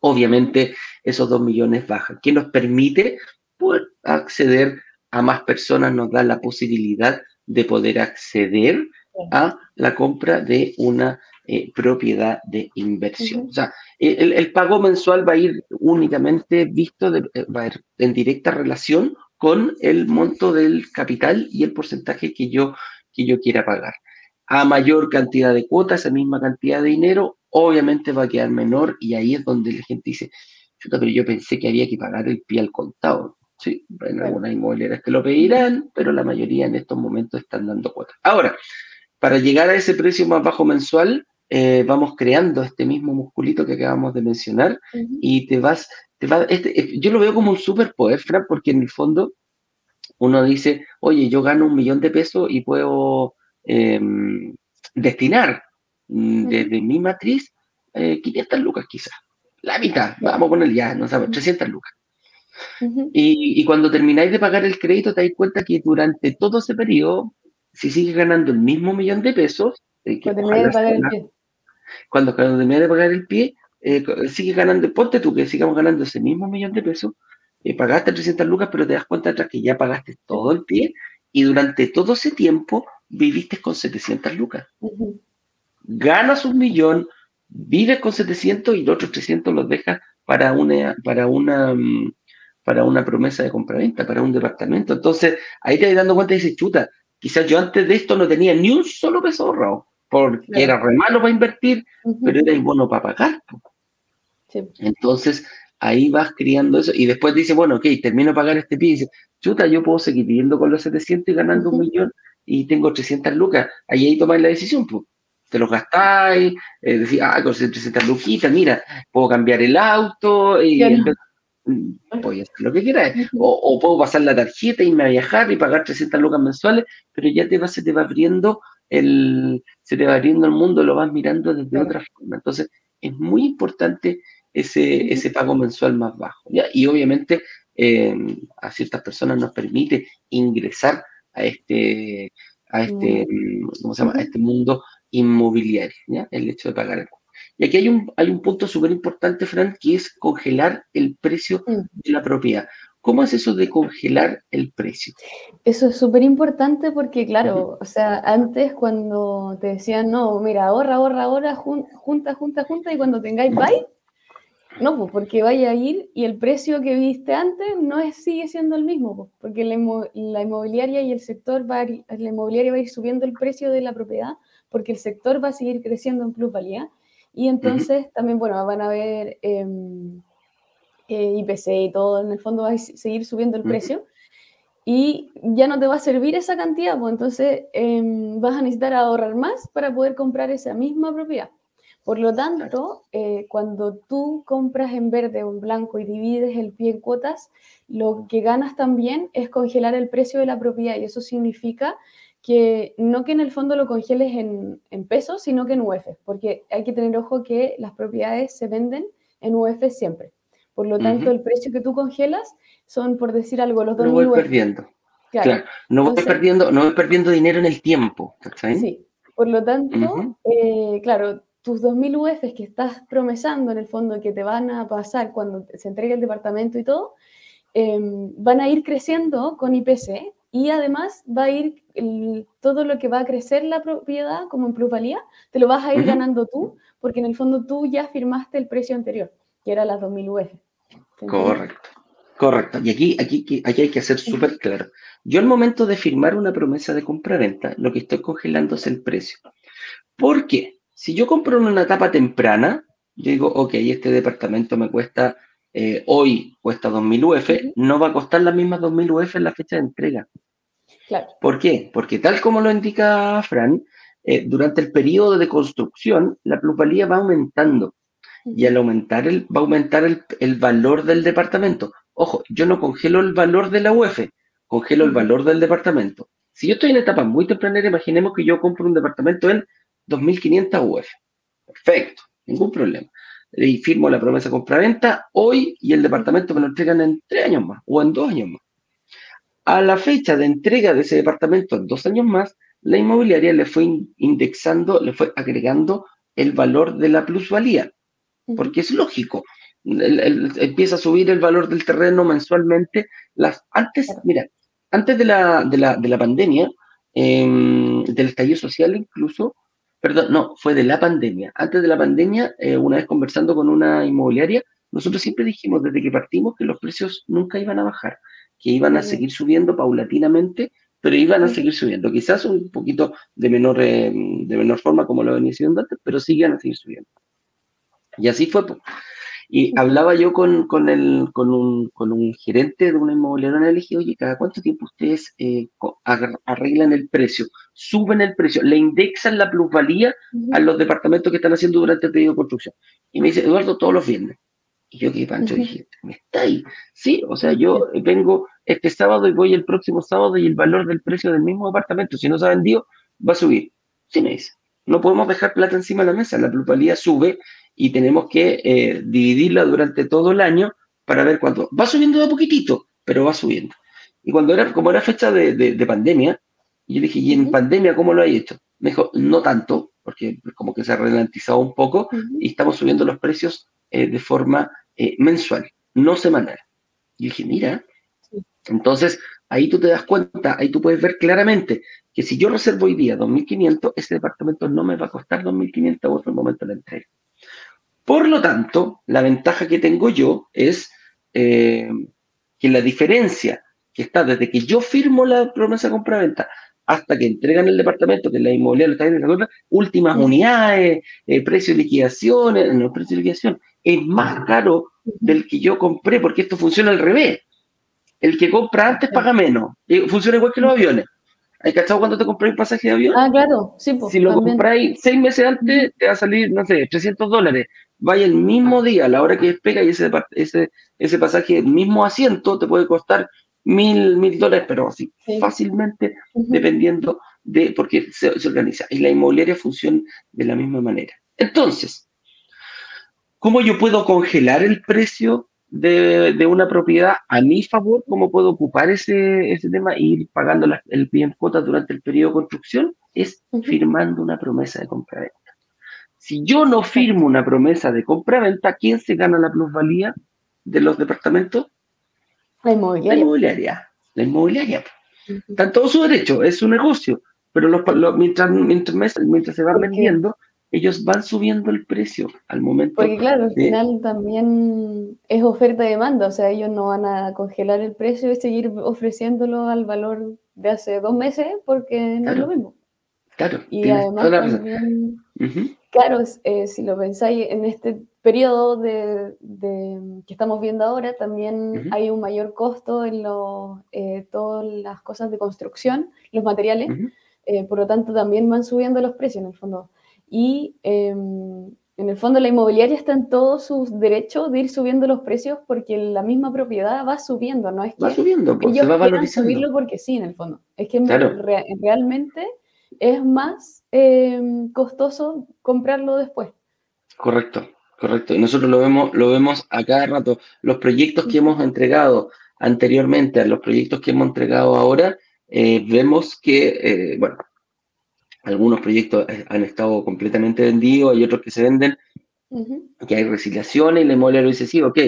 obviamente esos dos millones bajan. ¿Qué nos permite poder acceder a más personas? Nos da la posibilidad de poder acceder a la compra de una eh, propiedad de inversión. O sea, el, pago mensual va a ir únicamente visto, de, eh, va a ir en directa relación con el monto del capital y el porcentaje que yo, que yo quiera pagar. A mayor cantidad de cuotas, esa misma cantidad de dinero, obviamente va a quedar menor y ahí es donde la gente dice, pero yo pensé que había que pagar el pie al contado. Sí, en algunas inmobiliarias que lo pedirán, pero la mayoría en estos momentos están dando cuotas. Ahora, para llegar a ese precio más bajo mensual, eh, vamos creando este mismo musculito que acabamos de mencionar y te vas, te va, este, eh, yo lo veo como un superpoder, Fran, porque en el fondo uno dice, oye, yo gano un millón de pesos y puedo em, destinar mm, desde mi matriz 500 eh, lucas quizás, la mitad, vamos a poner ya, no sabemos, 300 lucas. y, y, cuando termináis de pagar el crédito te das cuenta que durante todo ese periodo, si sigues ganando el mismo millón de pesos, que de pagar el pie cuando, cuando termina de pagar el pie, eh, sigue ganando, ponte tú que sigamos ganando ese mismo millón de pesos, eh, pagaste 300 lucas, pero te das cuenta atrás que ya pagaste todo el pie y durante todo ese tiempo viviste con 700 lucas. Ganas un millón, vives con 700 y los otros 300 los dejas para una, para una, mm, para una promesa de compraventa, para un departamento. Entonces, ahí te vas dando cuenta y dices, chuta, quizás yo antes de esto no tenía ni un solo peso ahorrado porque era re malo para invertir, pero era bueno para pagar. Entonces, ahí vas criando eso y después dice, bueno, ok, termino de pagar este pie y dice, chuta, yo puedo seguir viviendo con los 700 y ganando un millón y tengo 300 lucas. Ahí ahí tomáis la decisión, pues. Te los gastáis, eh, decís, ah, con 300 luquitas, mira, puedo cambiar el auto y [LAUGHS] voy a hacer lo que quieras. O, puedo pasar la tarjeta, irme a viajar y pagar 300 lucas mensuales, pero ya te va, se te va abriendo el, se te va abriendo el mundo, lo vas mirando desde otra forma. Entonces, es muy importante ese, ese pago mensual más bajo. ¿ya? Y obviamente em, a ciertas personas nos permite ingresar a este, a este, mm, ¿cómo se llama? A este mundo inmobiliario, ¿ya? el hecho de pagar el y aquí hay un, hay un punto súper importante, Fran, que es congelar el precio mm. de la propiedad. ¿Cómo es eso de congelar el precio? Eso es súper importante porque, claro, o sea, antes cuando te decían, no, mira, ahorra, ahorra, ahorra, junta, junta, junta, y cuando tengáis, bye, no, pues porque vaya a ir y el precio que viste antes no es, sigue siendo el mismo, pues, porque la, inmobiliaria y el sector va a ir, la inmobiliaria va a ir subiendo el precio de la propiedad porque el sector va a seguir creciendo en plusvalía y entonces también, bueno, van a haber... Em, eh, IPC y todo, en el fondo va a seguir subiendo el precio. Y ya no te va a servir esa cantidad, pues entonces em, vas a necesitar ahorrar más para poder comprar esa misma propiedad. Por lo tanto, eh, cuando tú compras en verde o en blanco y divides el pie en cuotas, lo que ganas también es congelar el precio de la propiedad y eso significa que no que en el fondo lo congeles en, en pesos, sino que en UF, porque hay que tener ojo que las propiedades se venden en UF siempre. Por lo tanto, el precio que tú congelas son, por decir algo, los 2.000 No voy perdiendo. Claro. No, voy perdiendo, no voy perdiendo dinero en el tiempo. Sí. Por lo tanto, eh, claro, tus 2.000 UFs que estás promesando en el fondo que te van a pasar cuando se entregue el departamento y todo, em, van a ir creciendo con IPC y además va a ir todo lo que va a crecer la propiedad como en plusvalía, te lo vas a ir ganando tú, porque en el fondo tú ya firmaste el precio anterior, que era las 2.000 UF. Correcto, correcto. Y aquí, aquí, aquí hay que hacer súper claro. Yo al momento de firmar una promesa de compra-venta, lo que estoy congelando es el precio. ¿Por qué? Si yo compro en una etapa temprana, yo digo, ok, este departamento me cuesta, eh, hoy cuesta 2.000 UF, no va a costar las mismas 2.000 UF en la fecha de entrega. Claro. ¿Por qué? Porque tal como lo indica Fran, eh, durante el periodo de construcción, la plusvalía va aumentando y al aumentar el, va a aumentar el, valor del departamento. Ojo, yo no congelo el valor de la UF, congelo el valor del departamento. Si yo estoy en etapa muy temprana, imaginemos que yo compro un departamento en 2.500 UF. Perfecto, ningún problema. Y firmo la promesa compra-venta hoy y el departamento me lo entregan en tres años más o en dos años más. A la fecha de entrega de ese departamento en dos años más, la inmobiliaria le fue indexando, le fue agregando el valor de la plusvalía porque es lógico. empieza a subir el valor del terreno mensualmente. Las, antes, mira, antes de la, de la, de la pandemia, em, del estallido social incluso, perdón, no, fue de la pandemia. Antes de la pandemia, eh, una vez conversando con una inmobiliaria, nosotros siempre dijimos desde que partimos que los precios nunca iban a bajar, que iban a seguir subiendo paulatinamente, pero iban a seguir subiendo. Quizás un poquito de menor, eh, de menor forma como lo venía siendo antes, pero sí iban a seguir subiendo. Y así fue. Y hablaba yo con, con, el, con, un, con un gerente de una inmobiliaria y le dije, oye, ¿cada cuánto tiempo ustedes eh, arreglan el precio? Suben el precio, le indexan la plusvalía a los departamentos que están haciendo durante el periodo de construcción. Y me dice, Eduardo, todos los viernes. Y yo, ¿qué Pancho? Dije, ¿me está ahí? Sí, o sea, yo vengo este sábado y voy el próximo sábado y el valor del precio del mismo apartamento, si no se ha vendido, va a subir. Sí, me dice. No podemos dejar plata encima de la mesa, la plusvalía sube y tenemos que eh, dividirla durante todo el año para ver cuánto. Va subiendo de a poquitito, pero va subiendo. Y cuando era, como era fecha de, de, pandemia, yo dije, ¿y en pandemia cómo lo hay hecho? Me dijo, no tanto, porque como que se ha ralentizado un poco y estamos subiendo los precios eh, de forma eh, mensual, no semanal. Y dije, mira, entonces ahí tú te das cuenta, ahí tú puedes ver claramente que si yo reservo hoy día 2.500, ese departamento no me va a costar 2.500 a otro momento de la entrega. Por lo tanto, la ventaja que tengo yo es eh, que la diferencia que está desde que yo firmo la promesa de compra-venta hasta que entregan el departamento, que la inmobiliaria está en la últimas unidades, eh, precio de liquidación, eh, no, precio de liquidación, es más caro del que yo compré, porque esto funciona al revés. El que compra antes paga menos. Funciona igual que los aviones. ¿Hay cachado cuando te compras un pasaje de avión? Ah, claro, sí. Pues, si lo compráis seis meses antes, te va a salir, no sé, 300 dólares. Vaya el mismo día, a la hora que despega, y ese, ese, ese pasaje, el mismo asiento, te puede costar mil, mil dólares, pero así fácilmente, dependiendo de, porque se, organiza. Y la inmobiliaria funciona de la misma manera. Entonces, ¿cómo yo puedo congelar el precio de, una propiedad a mi favor? ¿Cómo puedo ocupar ese, ese tema e ir pagando el bien cuota durante el periodo de construcción? Es firmando una promesa de compra-venta. Si yo no firmo una promesa de compra-venta, ¿quién se gana la plusvalía de los departamentos? La inmobiliaria. La inmobiliaria. Está en todo su derecho, es su negocio. Pero los, mientras, mientras, se van vendiendo, ellos van subiendo el precio al momento. Porque claro, al final también es oferta y demanda, o sea, ellos no van a congelar el precio y seguir ofreciéndolo al valor de hace dos meses porque no es lo mismo. Claro. Y además también, claro, eh, si lo pensáis en este periodo de, que estamos viendo ahora, también hay un mayor costo en eh, todas las cosas de construcción, los materiales, eh, por lo tanto también van subiendo los precios en el fondo. Y em, en el fondo la inmobiliaria está en todos sus derechos de ir subiendo los precios porque la misma propiedad va subiendo, no es que va subiendo, pues, ellos va subirlo porque sí, en el fondo. Es que realmente es más em, costoso comprarlo después. Correcto. Correcto, y nosotros lo vemos, lo vemos a cada rato. Los proyectos que hemos entregado anteriormente a los proyectos que hemos entregado ahora, eh, vemos que, eh, bueno, algunos proyectos han estado completamente vendidos, hay otros que se venden, que hay resiliaciones y la inmobiliaria dice, sí, ok,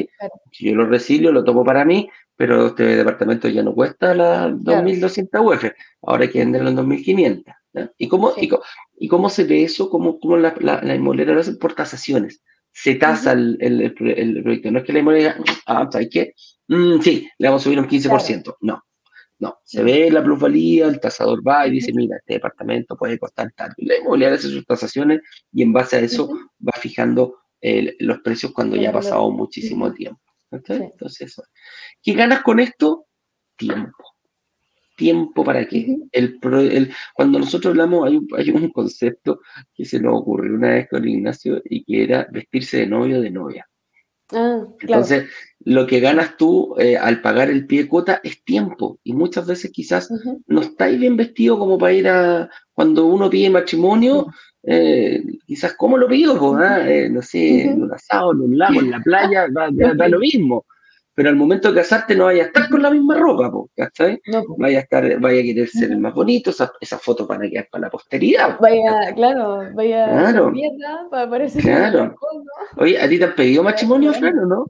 si yo lo resilio, lo tomo para mí, pero este departamento ya no cuesta las 2.200 UF, ahora hay que venderlo en 2.500. ¿Y cómo, y, cómo se ve eso? ¿Cómo, cómo la, la, inmobiliaria lo hace por tasaciones? se tasa el, el, proyecto. No es que la inmobiliaria ah, ¿sabes qué? Mm, sí, le vamos a subir un 15%. No, no. Se ve la plusvalía, el tasador va y dice, mira, este departamento puede costar tanto. La inmobiliaria hace sus tasaciones y en base a eso va fijando los precios cuando ya ha pasado muchísimo tiempo. Entonces, ¿qué ganas con esto? Tiempo tiempo para qué. el, cuando nosotros hablamos, hay un, hay un [LAUGHS] concepto que se nos ocurrió una vez con Ignacio y que era vestirse de novio o de novia. Ah, Entonces, lo que ganas tú eh, al pagar el pie de cuota es tiempo. Y muchas veces quizás no estáis bien vestido como para ir a. Cuando uno pide matrimonio, eh, quizás cómo lo pido, ah? eh, no sé, en un asado, en un lago, en la playa, da lo mismo pero al momento de casarte no vaya a estar con la misma ropa, ¿cachai? No, Vaya a estar, vaya a querer ser el más bonito, esas esa fotos van a quedar para la posteridad. Vaya, claro, vaya claro. a mierda para parecer claro. Oye, ¿a ti te han pedido matrimonio, Fran, o no?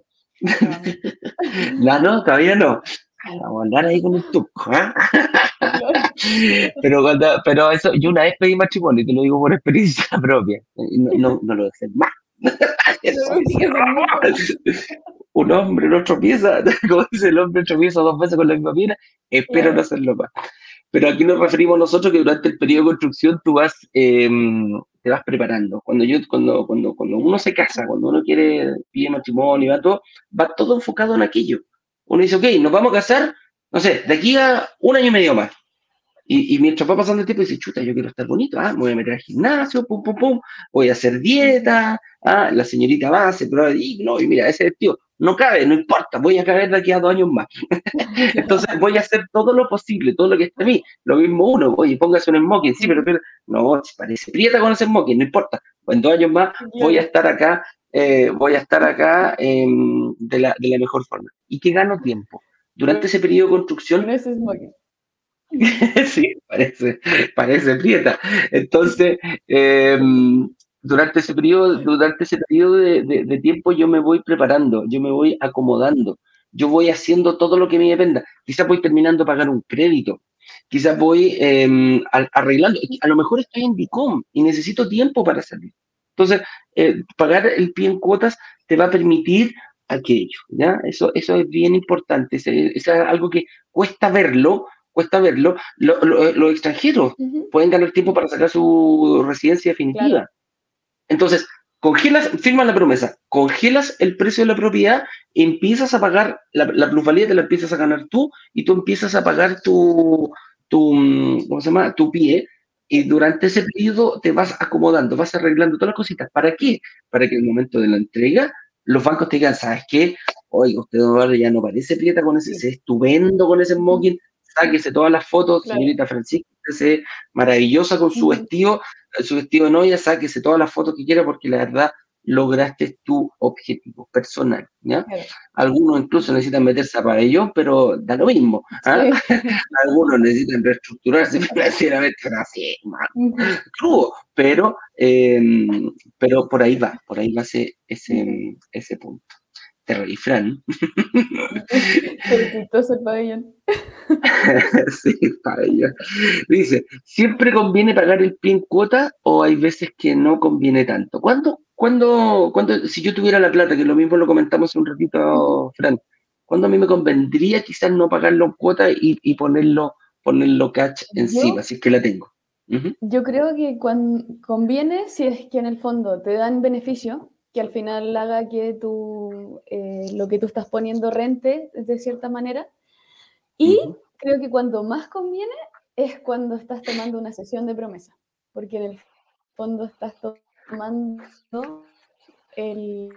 No. [LAUGHS] no, todavía no. [LAUGHS] vamos a hablar ahí con el tuco, ¿ah? [LAUGHS] pero, cuando, pero eso, yo una vez pedí matrimonio, y te lo digo por experiencia propia, no, no, no lo dejé más. Un hombre no tropieza, [LAUGHS] como dice el hombre tropieza dos veces con la misma piedra, espero no hacerlo más. Pero aquí nos referimos nosotros que durante el periodo de construcción tú vas, em, te vas preparando. Cuando, yo, cuando, cuando, cuando uno se casa, cuando uno quiere, pide matrimonio, va todo, va todo enfocado en aquello. Uno dice, ok, nos vamos a casar, no sé, de aquí a un año y medio más. Y, y, mientras va pasando el tiempo, dice, chuta, yo quiero estar bonito, ah, me voy a meter al gimnasio, pum, pum, pum, voy a hacer dieta, ah, la señorita va, se prueba, y no, y mira, ese vestido no cabe, no importa, voy a caber de aquí a dos años más. [LAUGHS] Entonces voy a hacer todo lo posible, todo lo que está a mí. Lo mismo uno, oye, póngase un smoking, sí, pero, pero no, parece prieta con ese smoking, no importa. en dos años más voy a estar acá, eh, voy a estar acá eh, de, la, de la mejor forma. ¿Y qué gano tiempo? Durante ese periodo de construcción... Es [LAUGHS] sí, parece, parece prieta. Entonces, eh, durante ese periodo, durante ese periodo de, tiempo yo me voy preparando, yo me voy acomodando, yo voy haciendo todo lo que me dependa. Quizás voy terminando de pagar un crédito, quizás voy em, arreglando, a lo mejor estoy en DICOM y necesito tiempo para salir. Entonces, eh, pagar el pie en cuotas te va a permitir aquello, ¿ya? Eso, eso es bien importante, es algo que cuesta verlo, cuesta verlo, los extranjeros pueden ganar tiempo para sacar su residencia definitiva. Entonces, congelas, firmas la promesa, congelas el precio de la propiedad, empiezas a pagar, la, plusvalía te la empiezas a ganar tú y tú empiezas a pagar tu, tu, ¿cómo se llama? tu pie y durante ese periodo te vas acomodando, vas arreglando todas las cositas. ¿Para qué? Para que en el momento de la entrega los bancos te digan, ¿sabes qué? Oiga, usted ya no parece prieta con ese, es estupendo con ese smoking, sáquese todas las fotos, señorita Francisca, maravillosa con su vestido, su vestido de novia, sáquese todas las fotos que quiera porque la verdad lograste tu objetivo personal. ¿ya? Algunos incluso necesitan meterse a pabellón, pero da lo mismo. ¿ah? [LAUGHS] Algunos necesitan reestructurarse [LAUGHS] financieramente, así, crudo, pero, em, pero por ahí va, por ahí va ese, ese, ese punto. Terrorifran. el pabellón. [LAUGHS] sí, pabellón. Dice, ¿siempre conviene pagar el pie en cuota o hay veces que no conviene tanto? ¿Cuándo, cuándo, cuándo, si yo tuviera la plata, que lo mismo lo comentamos un ratito, Fran, ¿cuándo a mí me convendría quizás no pagarlo en cuota y, ponerlo, ponerlo catch encima, si es que la tengo? Yo creo que cuando conviene si es que en el fondo te dan beneficio, que al final haga que tú, eh, lo que tú estás poniendo rente de cierta manera. Y creo que cuando más conviene es cuando estás tomando una sesión de promesa, porque en el fondo estás tomando el,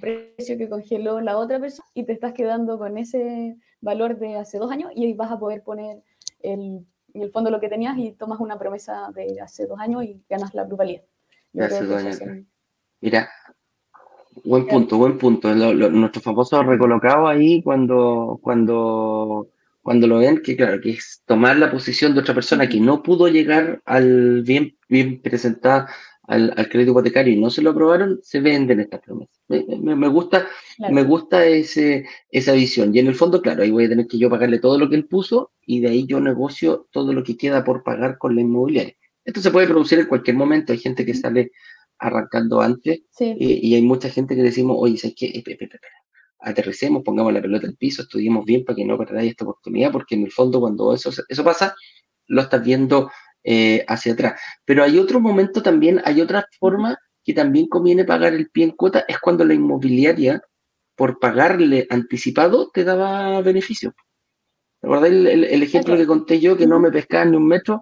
precio que congeló la otra persona y te estás quedando con ese valor de hace dos años y vas a poder poner el, en el fondo lo que tenías y tomas una promesa de hace dos años y ganas la plusvalía. Mira, buen punto, buen punto. nuestros famosos recolocados ahí cuando, cuando, cuando lo ven, que claro, que es tomar la posición de otra persona que no pudo llegar al bien, bien presentada al, crédito hipotecario y no se lo aprobaron, se venden estas promesas. Me, gusta, me gusta ese, esa visión. Y en el fondo, claro, ahí voy a tener que yo pagarle todo lo que él puso y de ahí yo negocio todo lo que queda por pagar con la inmobiliaria. Esto se puede producir en cualquier momento. Hay gente que sale arrancando antes. Y, hay mucha gente que decimos, oye, ¿sabes qué? Aterricemos, pongamos la pelota al piso, estudiemos bien para que no perdáis esta oportunidad, porque en el fondo cuando eso, eso pasa, lo estás viendo eh, hacia atrás. Pero hay otro momento también, hay otra forma que también conviene pagar el pie en cuota, es cuando la inmobiliaria, por pagarle anticipado, te daba beneficio. ¿Te el, el, ejemplo que conté yo, que no me pescaban ni un metro?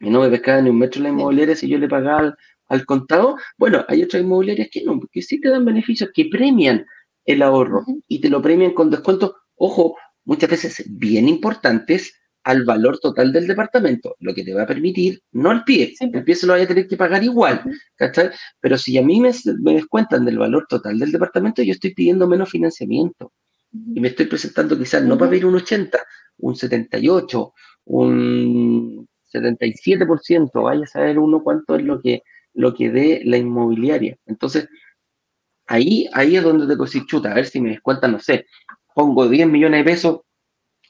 Y no me pescaban ni un metro la inmobiliaria si yo le pagaba al contado, bueno, hay otras inmobiliarias que no, que sí te dan beneficios, que premian el ahorro y te lo premian con descuentos, ojo, muchas veces bien importantes al valor total del departamento, lo que te va a permitir, no el pie, el pie se lo vaya a tener que pagar igual, ¿cachai? Pero si a mí me, me, descuentan del valor total del departamento, yo estoy pidiendo menos financiamiento. Y me estoy presentando quizás no para pedir un 80, un 78, un 77%, vaya a saber uno cuánto es lo que lo que dé la inmobiliaria. Entonces, ahí, ahí es donde te chuta, a ver si me descuentan, no sé, pongo 10 millones de pesos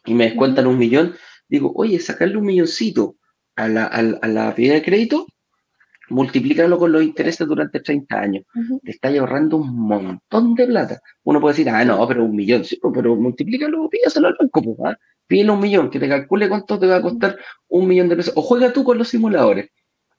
y me descuentan un millón, digo, oye, sacarle un milloncito a la, a, la de crédito, multiplícalo con los intereses durante 30 años. Te está ahorrando un montón de plata. Uno puede decir, ah, no, pero un millón, sí, pues, pero multiplícalo, pídaselo al banco, pues, ¿ah? pídele un millón, que te calcule cuánto te va a costar un millón de pesos. O juega tú con los simuladores.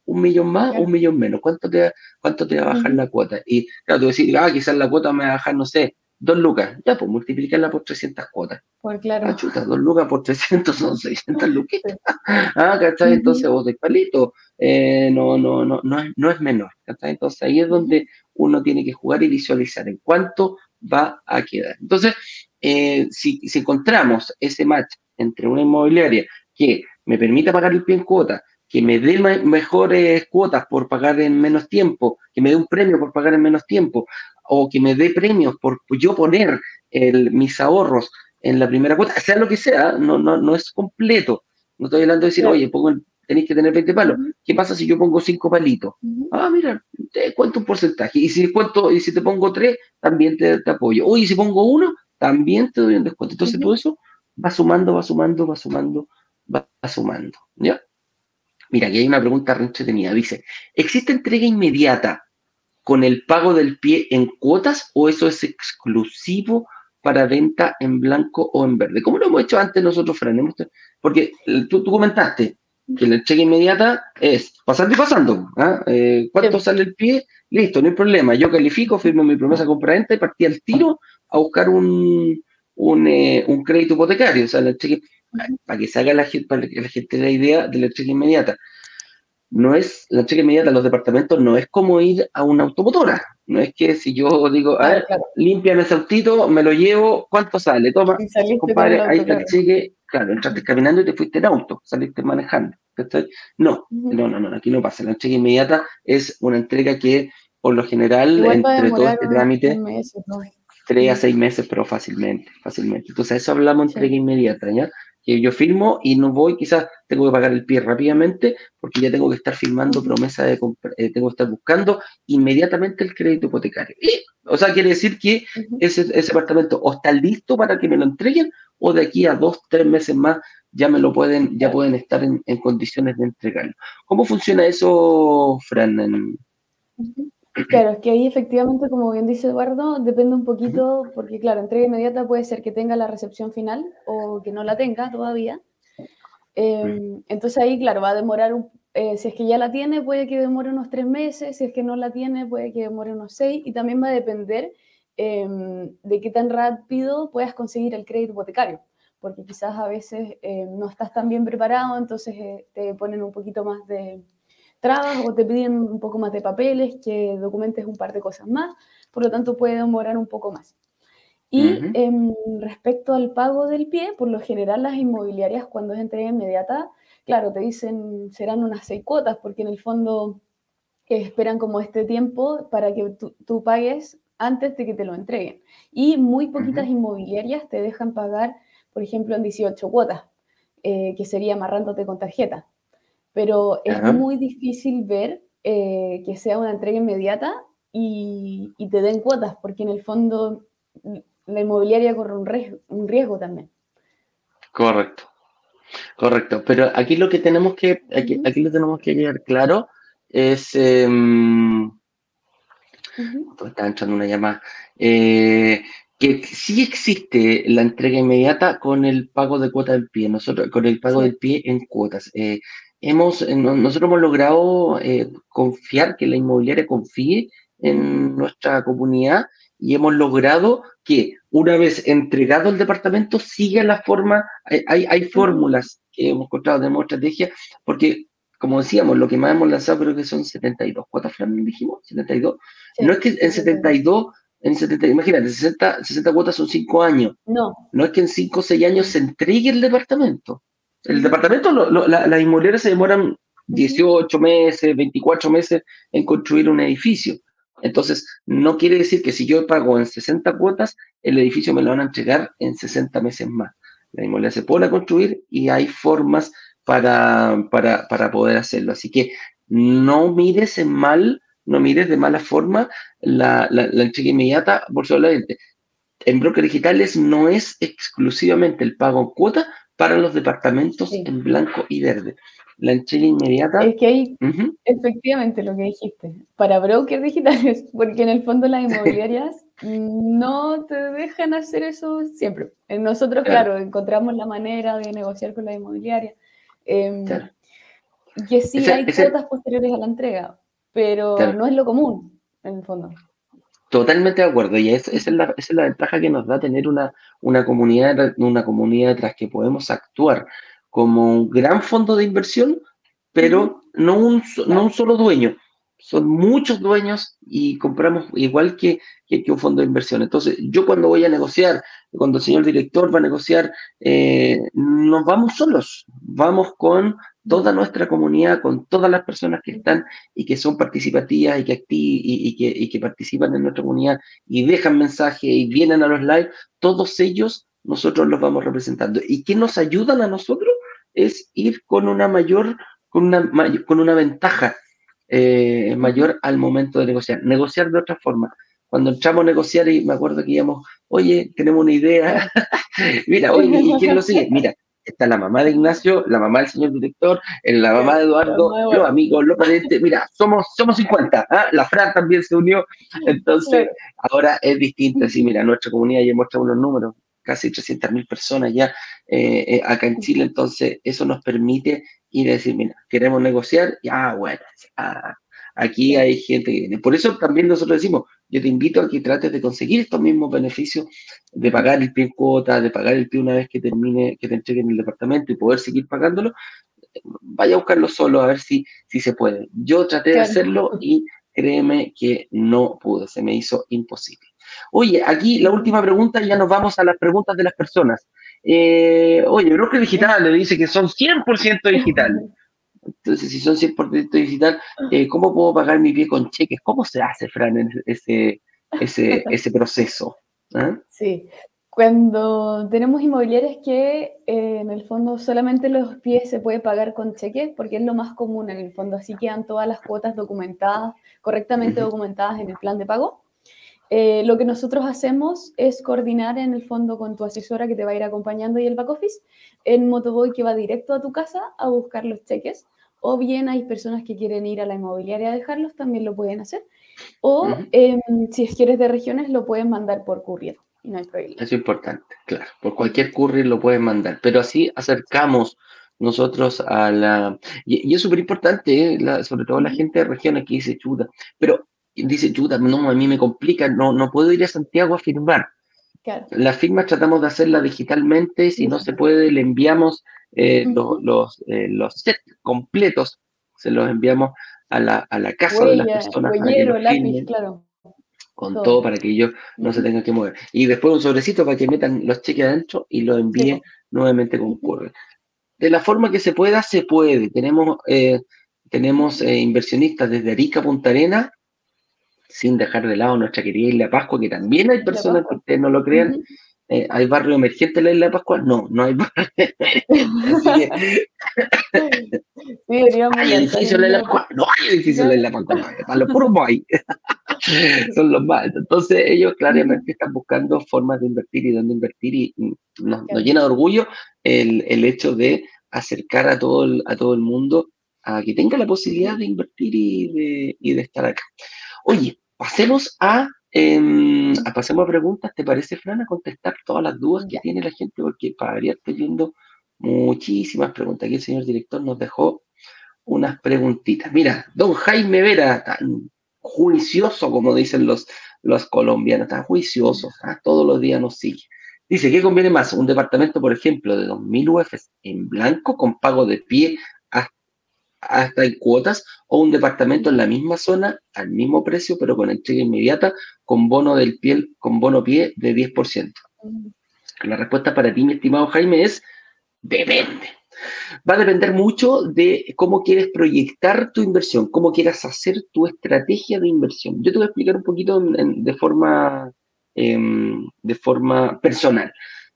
Un millón más o un millón menos. ¿Cuánto te, cuánto te va a bajar la cuota? Y claro, tú decís, ah, quizás la cuota me va a bajar, no sé, dos lucas. Ya, pues multiplicarla por 300 cuotas. Pues claro. Ah, chuta, dos lucas por 300 son 600 lucas. [LAUGHS] [LAUGHS] ah, ¿cachai? Entonces vos de palito. Eh, no, no, no, no es, no es menor. ¿cachai? Entonces ahí es donde uno tiene que jugar y visualizar en cuánto va a quedar. Entonces, eh, si, si encontramos ese match entre una inmobiliaria que me permita pagar el pie en cuota, que me dé mejores cuotas por pagar en menos tiempo, que me dé un premio por pagar en menos tiempo, o que me dé premios por yo poner el, mis ahorros en la primera cuota, sea lo que sea, no, no, no es completo. No estoy hablando de decir, oye, pongo tenéis que tener 20 palos. ¿Qué pasa si yo pongo 5 palitos? Ah, mira, te cuento un porcentaje. Y si, cuento, y si te pongo 3, también te, apoyo. Oye, si pongo 1, también te doy un descuento. Entonces todo eso va sumando, va sumando, va sumando, va sumando. ¿Ya? Mira, aquí hay una pregunta re entretenida. Dice, ¿existe entrega inmediata con el pago del pie en cuotas o eso es exclusivo para venta en blanco o en verde? ¿Cómo lo hemos hecho antes nosotros, Fran? Porque tú, comentaste que la entrega inmediata es pasando y pasando. ¿ah? Eh, ¿Cuánto sale el pie? Listo, no hay problema. Yo califico, firmo mi promesa compra-venta y partí al tiro a buscar un, un, eh, un crédito hipotecario. O sea, la cheque, para que se haga la gente, para que la gente la idea de la entrega inmediata no es, la entrega inmediata en los departamentos no es como ir a una automotora. No es que si yo digo, a ver, limpian ese autito, me lo llevo, ¿cuánto sale? Toma, compadre, ahí está el cheque. Claro, entraste caminando y te fuiste en auto, saliste manejando. No, no, no, no, aquí no pasa. La entrega inmediata es una entrega que, por lo general, entre todo este trámite, tres a seis meses, pero fácilmente, fácilmente. Entonces, eso hablamos de entrega inmediata, ¿ya? Que yo firmo y no voy, quizás tengo que pagar el pie rápidamente porque ya tengo que estar firmando promesa de compra, eh, tengo que estar buscando inmediatamente el crédito hipotecario. o sea, quiere decir que ese, ese apartamento o está listo para que me lo entreguen o de aquí a dos, tres meses más ya me lo pueden, ya pueden estar en, condiciones de entregarlo. ¿Cómo funciona eso, Fran? Claro, es que ahí efectivamente, como bien dice Eduardo, depende un poquito, porque claro, entrega inmediata puede ser que tenga la recepción final o que no la tenga todavía. Em, entonces ahí, claro, va a demorar, un, eh, si es que ya la tiene, puede que demore unos tres meses, si es que no la tiene, puede que demore unos seis, y también va a depender em, de qué tan rápido puedas conseguir el crédito hipotecario, porque quizás a veces em, no estás tan bien preparado, entonces eh, te ponen un poquito más de trabas o te piden un poco más de papeles, que documentes un par de cosas más, por lo tanto puede demorar un poco más. Y em, respecto al pago del pie, por lo general las inmobiliarias cuando es entrega inmediata, claro, te dicen serán unas seis cuotas, porque en el fondo esperan como este tiempo para que tú, pagues antes de que te lo entreguen. Y muy poquitas inmobiliarias te dejan pagar, por ejemplo, en 18 cuotas, eh, que sería amarrándote con tarjeta pero es muy difícil ver eh, que sea una entrega inmediata y, te den cuotas, porque en el fondo la inmobiliaria corre un riesgo, un riesgo también. Correcto, correcto. Pero aquí lo que tenemos que, aquí, lo tenemos que quedar claro es, eh, está entrando una llamada, eh, que sí existe la entrega inmediata con el pago de cuota del pie, nosotros, con el pago del pie en cuotas. Eh, hemos, eh, nosotros hemos logrado eh, confiar, que la inmobiliaria confíe en nuestra comunidad y hemos logrado que una vez entregado el departamento siga la forma, hay, hay fórmulas que hemos encontrado, tenemos estrategia, porque como decíamos, lo que más hemos lanzado creo que son 72 cuotas, Fran, dijimos, 72. No es que en 72, en 70, imagínate, 60, 60 cuotas son 5 años. No. No es que en 5 o 6 años se entregue el departamento. El departamento, las la, inmobiliarias se demoran 18 meses, 24 meses en construir un edificio. Entonces, no quiere decir que si yo pago en 60 cuotas, el edificio me lo van a entregar en 60 meses más. La inmobiliaria se pone a construir y hay formas para, para, para poder hacerlo. Así que no mires en mal, no mires de mala forma la, la, la entrega inmediata por solamente. En brokers digitales no es exclusivamente el pago en cuota, para los departamentos en blanco y verde. La entrega inmediata. Es que hay, efectivamente, lo que dijiste, para brokers digitales, [LAUGHS] porque en el fondo las [LAUGHS] inmobiliarias no te dejan hacer eso siempre. Nosotros, claro, encontramos la manera de negociar con la inmobiliaria. Em, que sí hay cuotas posteriores a la entrega, pero no es lo común, en el fondo. Totalmente de acuerdo, y esa, es la, es la, ventaja que nos da tener una, una, comunidad, una comunidad tras que podemos actuar como un gran fondo de inversión, pero no un, no un solo dueño, son muchos dueños y compramos igual que, que, un fondo de inversión. Entonces, yo cuando voy a negociar, cuando el señor director va a negociar, eh, nos vamos solos, vamos con toda nuestra comunidad, con todas las personas que están y que son participativas y que, y, que, y que participan en nuestra comunidad y dejan mensajes y vienen a los live, todos ellos nosotros los vamos representando. ¿Y qué nos ayudan a nosotros? Es ir con una mayor, con una, con una ventaja eh, mayor al momento de negociar. Negociar de otra forma. Cuando entramos a negociar y me acuerdo que íbamos, oye, tenemos una idea, [LAUGHS] mira, oye, ¿y quién lo sigue? Mira, está la mamá de Ignacio, la mamá del señor director, la mamá de Eduardo, los amigos, los parientes, mira, somos, somos 50, ¿ah? la Fran también se unió, entonces ahora es distinto, así, mira, nuestra comunidad ya muestra unos números, casi 300.000 personas ya eh, eh, acá en Chile, entonces eso nos permite ir a decir, mira, queremos negociar, ya, bueno, aquí hay gente que viene. Por eso también nosotros decimos, yo te invito a que trates de conseguir estos mismos beneficios, de pagar el pie en cuota, de pagar el pie una vez que termine, que te entreguen el departamento y poder seguir pagándolo, vaya a buscarlo solo a ver si, si se puede. Yo traté de hacerlo y créeme que no pude, se me hizo imposible. Oye, aquí la última pregunta, ya nos vamos a las preguntas de las personas. Eh, oye, Broker Digital le dice que son 100% digital. Entonces, si son 100% digital, eh, ¿cómo puedo pagar mi pie con cheques? ¿Cómo se hace, Fran, ese, ese, [LAUGHS] ese proceso? ¿Ah? Sí, cuando tenemos inmobiliarias que eh, en el fondo solamente los pies se puede pagar con cheques, porque es lo más común en el fondo, así quedan todas las cuotas documentadas, correctamente documentadas en el plan de pago. Eh, lo que nosotros hacemos es coordinar en el fondo con tu asesora que te va a ir acompañando y el back office en Motoboy que va directo a tu casa a buscar los cheques. O bien hay personas que quieren ir a la inmobiliaria a dejarlos, también lo pueden hacer. O em, si es que eres de regiones, lo pueden mandar por courier. Y no hay problema. Es importante, claro. Por cualquier courier lo pueden mandar. Pero así acercamos nosotros a la... Y, es súper importante, ¿eh? sobre todo la gente de regiones que dice chuta. Pero dice, chuta, no, a mí me complica, no, no puedo ir a Santiago a firmar. Claro. Las firmas tratamos de hacerlas digitalmente, si no se puede, le enviamos eh, los, eh, los, sets completos, se los enviamos a la, a la casa de las personas. claro. Con todo. para que ellos no se tengan que mover. Y después un sobrecito para que metan los cheques adentro y lo envíen nuevamente con correo. De la forma que se pueda, se puede. Tenemos, eh, tenemos inversionistas desde Arica, Punta Arena, sin dejar de lado nuestra querida Isla Pascua, que también hay personas que ustedes no lo crean. Eh, ¿Hay barrio emergente en la Isla Pascua? No, no hay barrio [LAUGHS] hay edificios en la Isla Pascua. No hay edificios en la Isla Pascua. Para los puros hay. [LAUGHS] Son los más. Entonces, ellos claramente están buscando formas de invertir y dónde invertir, y nos, llena de orgullo el, el, hecho de acercar a todo el, a todo el mundo a que tenga la posibilidad de invertir y de, y de estar acá. Oye, pasemos a, em, a, pasemos a preguntas, ¿te parece, Fran, a contestar todas las dudas que tiene la gente? Porque para variar estoy viendo muchísimas preguntas. Aquí el señor director nos dejó unas preguntitas. Mira, don Jaime Vera, tan juicioso como dicen los, los colombianos, tan juicioso, ¿ah? todos los días nos sigue. Dice, ¿qué conviene más? Un departamento, por ejemplo, de 2.000 UFs en blanco con pago de pie hasta en cuotas o un departamento en la misma zona al mismo precio pero con entrega inmediata con bono del piel con bono pie de 10%. La respuesta para ti, mi estimado Jaime, es depende. Va a depender mucho de cómo quieres proyectar tu inversión, cómo quieras hacer tu estrategia de inversión. Yo te voy a explicar un poquito de, forma, em, de forma personal.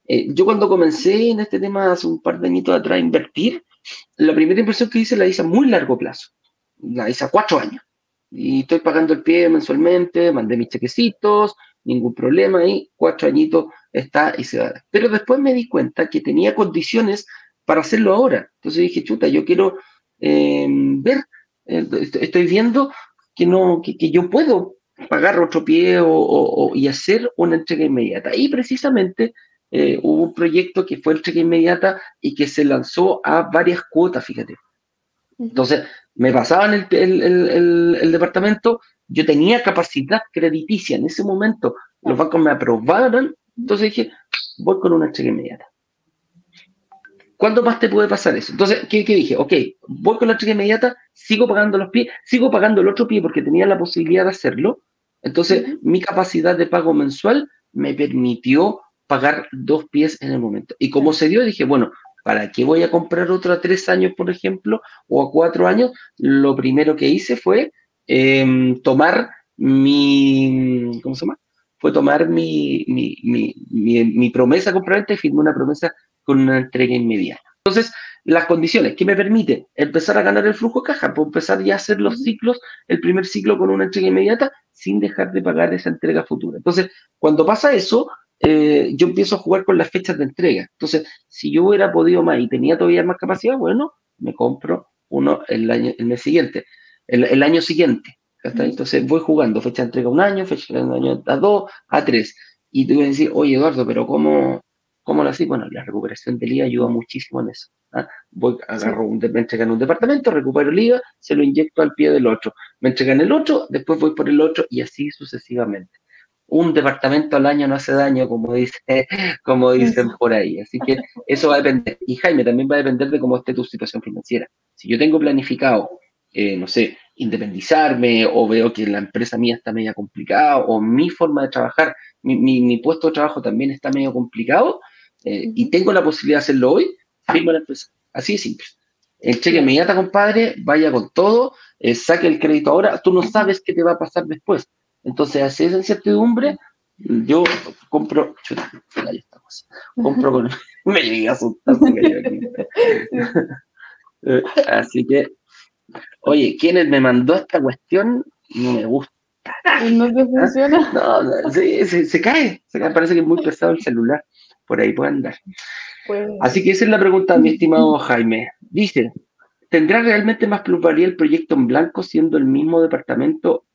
Eh, yo cuando comencé en este tema hace un par de añitos atrás a invertir, la primera inversión que hice la hice a muy largo plazo, la hice a cuatro años. Y estoy pagando el pie mensualmente, mandé mis chequecitos, ningún problema y cuatro añitos está y se va. Pero después me di cuenta que tenía condiciones para hacerlo ahora. Entonces dije, chuta, yo quiero eh, ver, eh, estoy viendo que, no, que, yo puedo pagar otro pie o, y hacer una entrega inmediata. Y precisamente eh, hubo un proyecto que fue entrega inmediata y que se lanzó a varias cuotas, fíjate. Entonces, me pasaban el, el, el, departamento, yo tenía capacidad crediticia en ese momento, los bancos me aprobaron, entonces dije, voy con una entrega inmediata. ¿Cuándo más te puede pasar eso? Entonces, ¿qué, dije? Ok, voy con la entrega inmediata, sigo pagando los pies, sigo pagando el otro pie porque tenía la posibilidad de hacerlo. Entonces, mi capacidad de pago mensual me permitió pagar dos pies en el momento. Y como se dio, dije, bueno, ¿para qué voy a comprar otro a tres años, por ejemplo, o a cuatro años? Lo primero que hice fue em, tomar mi, ¿cómo se llama? Fue tomar mi, mi, mi, mi promesa compraventa y firmé una promesa con una entrega inmediata. Entonces, las condiciones que me permite empezar a ganar el flujo de caja, puedo empezar ya a hacer los ciclos, el primer ciclo con una entrega inmediata, sin dejar de pagar esa entrega futura. Entonces, cuando pasa eso, eh, yo empiezo a jugar con las fechas de entrega. Entonces, si yo hubiera podido más y tenía todavía más capacidad, bueno, me compro uno el, año, el mes siguiente, el, año siguiente. Entonces voy jugando fecha de entrega un año, fecha de entrega un año a dos, a tres. Y tú vas a decir, oye Eduardo, pero ¿cómo, ¿Cómo lo así? Bueno, la recuperación del IVA ayuda muchísimo en eso. ¿ah? Voy, agarro un, me entregan un departamento, recupero el IVA, se lo inyecto al pie del otro. Me entregan el otro, después voy por el otro y así sucesivamente. Un departamento al año no hace daño, como, dice, [LAUGHS] como dicen por ahí. Así que eso va a depender. Y Jaime, también va a depender de cómo esté tu situación financiera. Si yo tengo planificado, eh, no sé, independizarme o veo que la empresa mía está media complicada o mi forma de trabajar, mi, mi puesto de trabajo también está medio complicado, eh, y tengo la posibilidad de hacerlo hoy, firmo la empresa. Así de simple. El cheque inmediata, compadre, vaya con todo, eh, saque el crédito ahora, tú no sabes qué te va a pasar después. Entonces, así esa incertidumbre, yo compro, chuta, ahí estamos, compro con, [LAUGHS] me llegué a asustar. [LAUGHS] Eh, así que, oye, ¿quién me mandó esta cuestión? No me gusta. ¿No te funciona? [LAUGHS] No, no se, se, cae, se cae, parece que es muy pesado el celular por ahí puede andar. Pues, Así que esa es la pregunta, mi estimado Jaime. Dice, ¿tendrá realmente más plusvalía el proyecto en blanco siendo el mismo departamento,